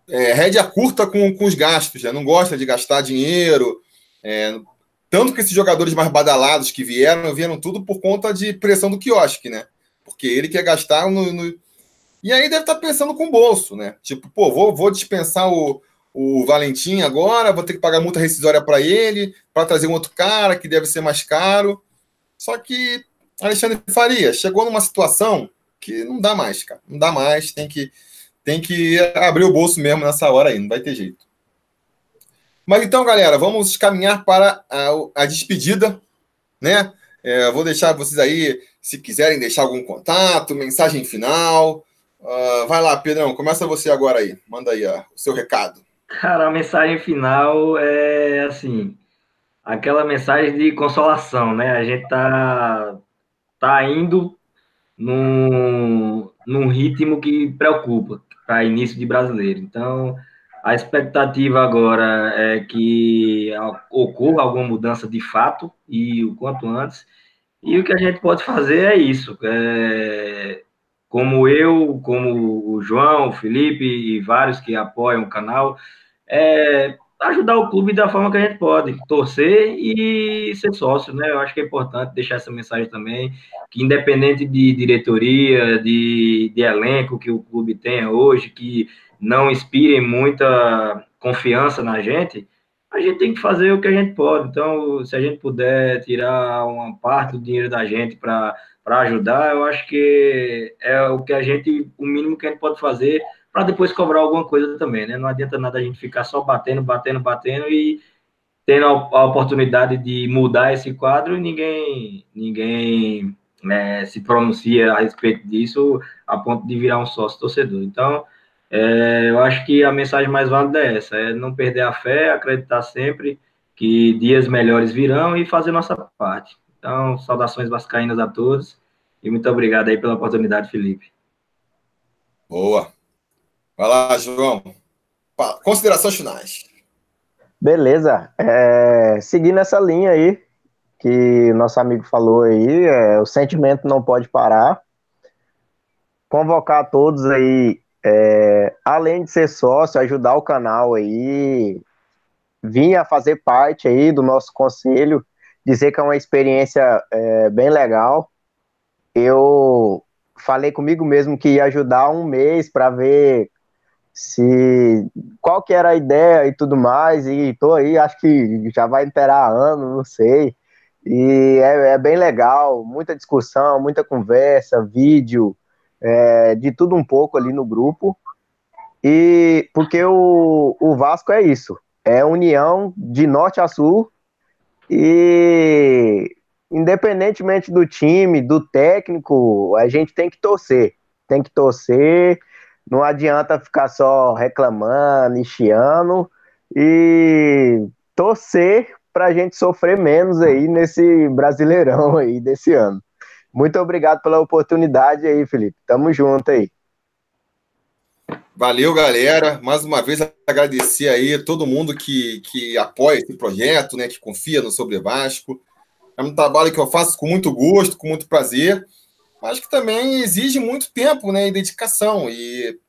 é, rédea curta com, com os gastos, né? não gosta de gastar dinheiro. É, tanto que esses jogadores mais badalados que vieram, vieram tudo por conta de pressão do quiosque, né? Porque ele quer gastar no, no... E aí deve estar pensando com o bolso, né? Tipo, pô, vou, vou dispensar o, o Valentim agora, vou ter que pagar multa rescisória para ele, para trazer um outro cara que deve ser mais caro. Só que Alexandre Faria chegou numa situação que não dá mais, cara. Não dá mais, tem que tem que abrir o bolso mesmo nessa hora aí, não vai ter jeito. Mas então, galera, vamos caminhar para a, a despedida, né? É, vou deixar vocês aí, se quiserem deixar algum contato, mensagem final. Uh, vai lá, Pedrão, começa você agora aí. Manda aí o seu recado. Cara, a mensagem final é assim, aquela mensagem de consolação, né? A gente tá, tá indo num, num ritmo que preocupa para início de brasileiro. Então, a expectativa agora é que ocorra alguma mudança de fato e o quanto antes. E o que a gente pode fazer é isso. É, como eu, como o João, o Felipe e vários que apoiam o canal, é, ajudar o clube da forma que a gente pode, torcer e ser sócio, né? Eu acho que é importante deixar essa mensagem também, que independente de diretoria, de, de elenco que o clube tenha hoje, que não inspirem muita confiança na gente, a gente tem que fazer o que a gente pode. Então, se a gente puder tirar uma parte do dinheiro da gente para ajudar, eu acho que é o que a gente, o mínimo que a gente pode fazer para depois cobrar alguma coisa também, né? Não adianta nada a gente ficar só batendo, batendo, batendo e tendo a, oportunidade de mudar esse quadro e ninguém, ninguém né, se pronuncia a respeito disso a ponto de virar um sócio torcedor. Então, é, eu acho que a mensagem mais válida é essa: é não perder a fé, acreditar sempre que dias melhores virão e fazer nossa parte. Então, saudações vascaínas a todos e muito obrigado aí pela oportunidade, Felipe. Boa. Vai lá, João. Considerações finais. Beleza. É, seguindo essa linha aí, que nosso amigo falou aí, é, o sentimento não pode parar. Convocar todos aí, é, além de ser sócio, ajudar o canal aí, vir a fazer parte aí do nosso conselho, dizer que é uma experiência é, bem legal. Eu falei comigo mesmo que ia ajudar um mês para ver se qual que era a ideia e tudo mais, e tô aí, acho que já vai interar ano, não sei. E é, é bem legal, muita discussão, muita conversa, vídeo, é, de tudo um pouco ali no grupo. E porque o, o Vasco é isso, é união de norte a sul e independentemente do time, do técnico, a gente tem que torcer, tem que torcer não adianta ficar só reclamando chiando e torcer para a gente sofrer menos aí nesse Brasileirão aí desse ano. Muito obrigado pela oportunidade aí, Felipe. Tamo junto aí. Valeu, galera. Mais uma vez agradecer aí todo mundo que, que apoia esse projeto, né, que confia no Sobre Vasco. É um trabalho que eu faço com muito gosto, com muito prazer mas que também exige muito tempo né, e dedicação. E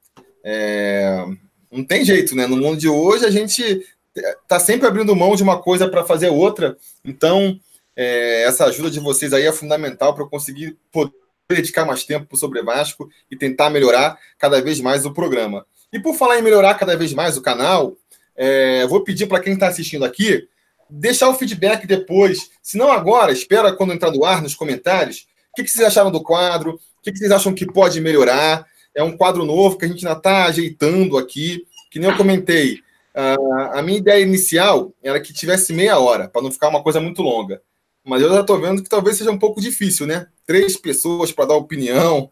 é, não tem jeito, né? No mundo de hoje, a gente está sempre abrindo mão de uma coisa para fazer outra. Então, é, essa ajuda de vocês aí é fundamental para eu conseguir poder dedicar mais tempo Sobre Vasco e tentar melhorar cada vez mais o programa. E por falar em melhorar cada vez mais o canal, é, vou pedir para quem está assistindo aqui deixar o feedback depois, se não agora, espera quando entrar no ar, nos comentários, o que, que vocês acharam do quadro? O que, que vocês acham que pode melhorar? É um quadro novo que a gente ainda está ajeitando aqui. Que nem eu comentei. a minha ideia inicial era que tivesse meia hora, para não ficar uma coisa muito longa. Mas eu já estou vendo que talvez seja um pouco difícil, né? Três pessoas para dar opinião.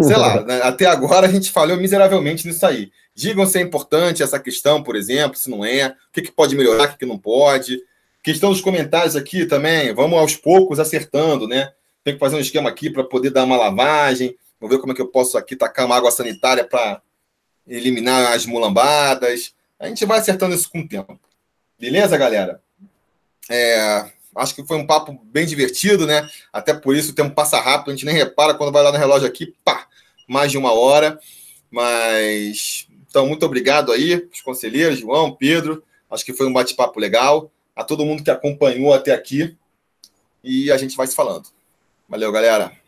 Sei lá, né? até agora a gente falhou miseravelmente nisso aí. Digam se é importante essa questão, por exemplo, se não é, o que, que pode melhorar, o que, que não pode. Questão dos comentários aqui também, vamos aos poucos acertando, né? Tem que fazer um esquema aqui para poder dar uma lavagem. Vou ver como é que eu posso aqui tacar uma água sanitária para eliminar as mulambadas. A gente vai acertando isso com o tempo. Beleza, galera? É, acho que foi um papo bem divertido, né? Até por isso o tempo passa rápido, a gente nem repara quando vai lá no relógio aqui, pá, mais de uma hora. Mas então, muito obrigado aí, os conselheiros, João, Pedro. Acho que foi um bate-papo legal. A todo mundo que acompanhou até aqui. E a gente vai se falando. Valeu, galera.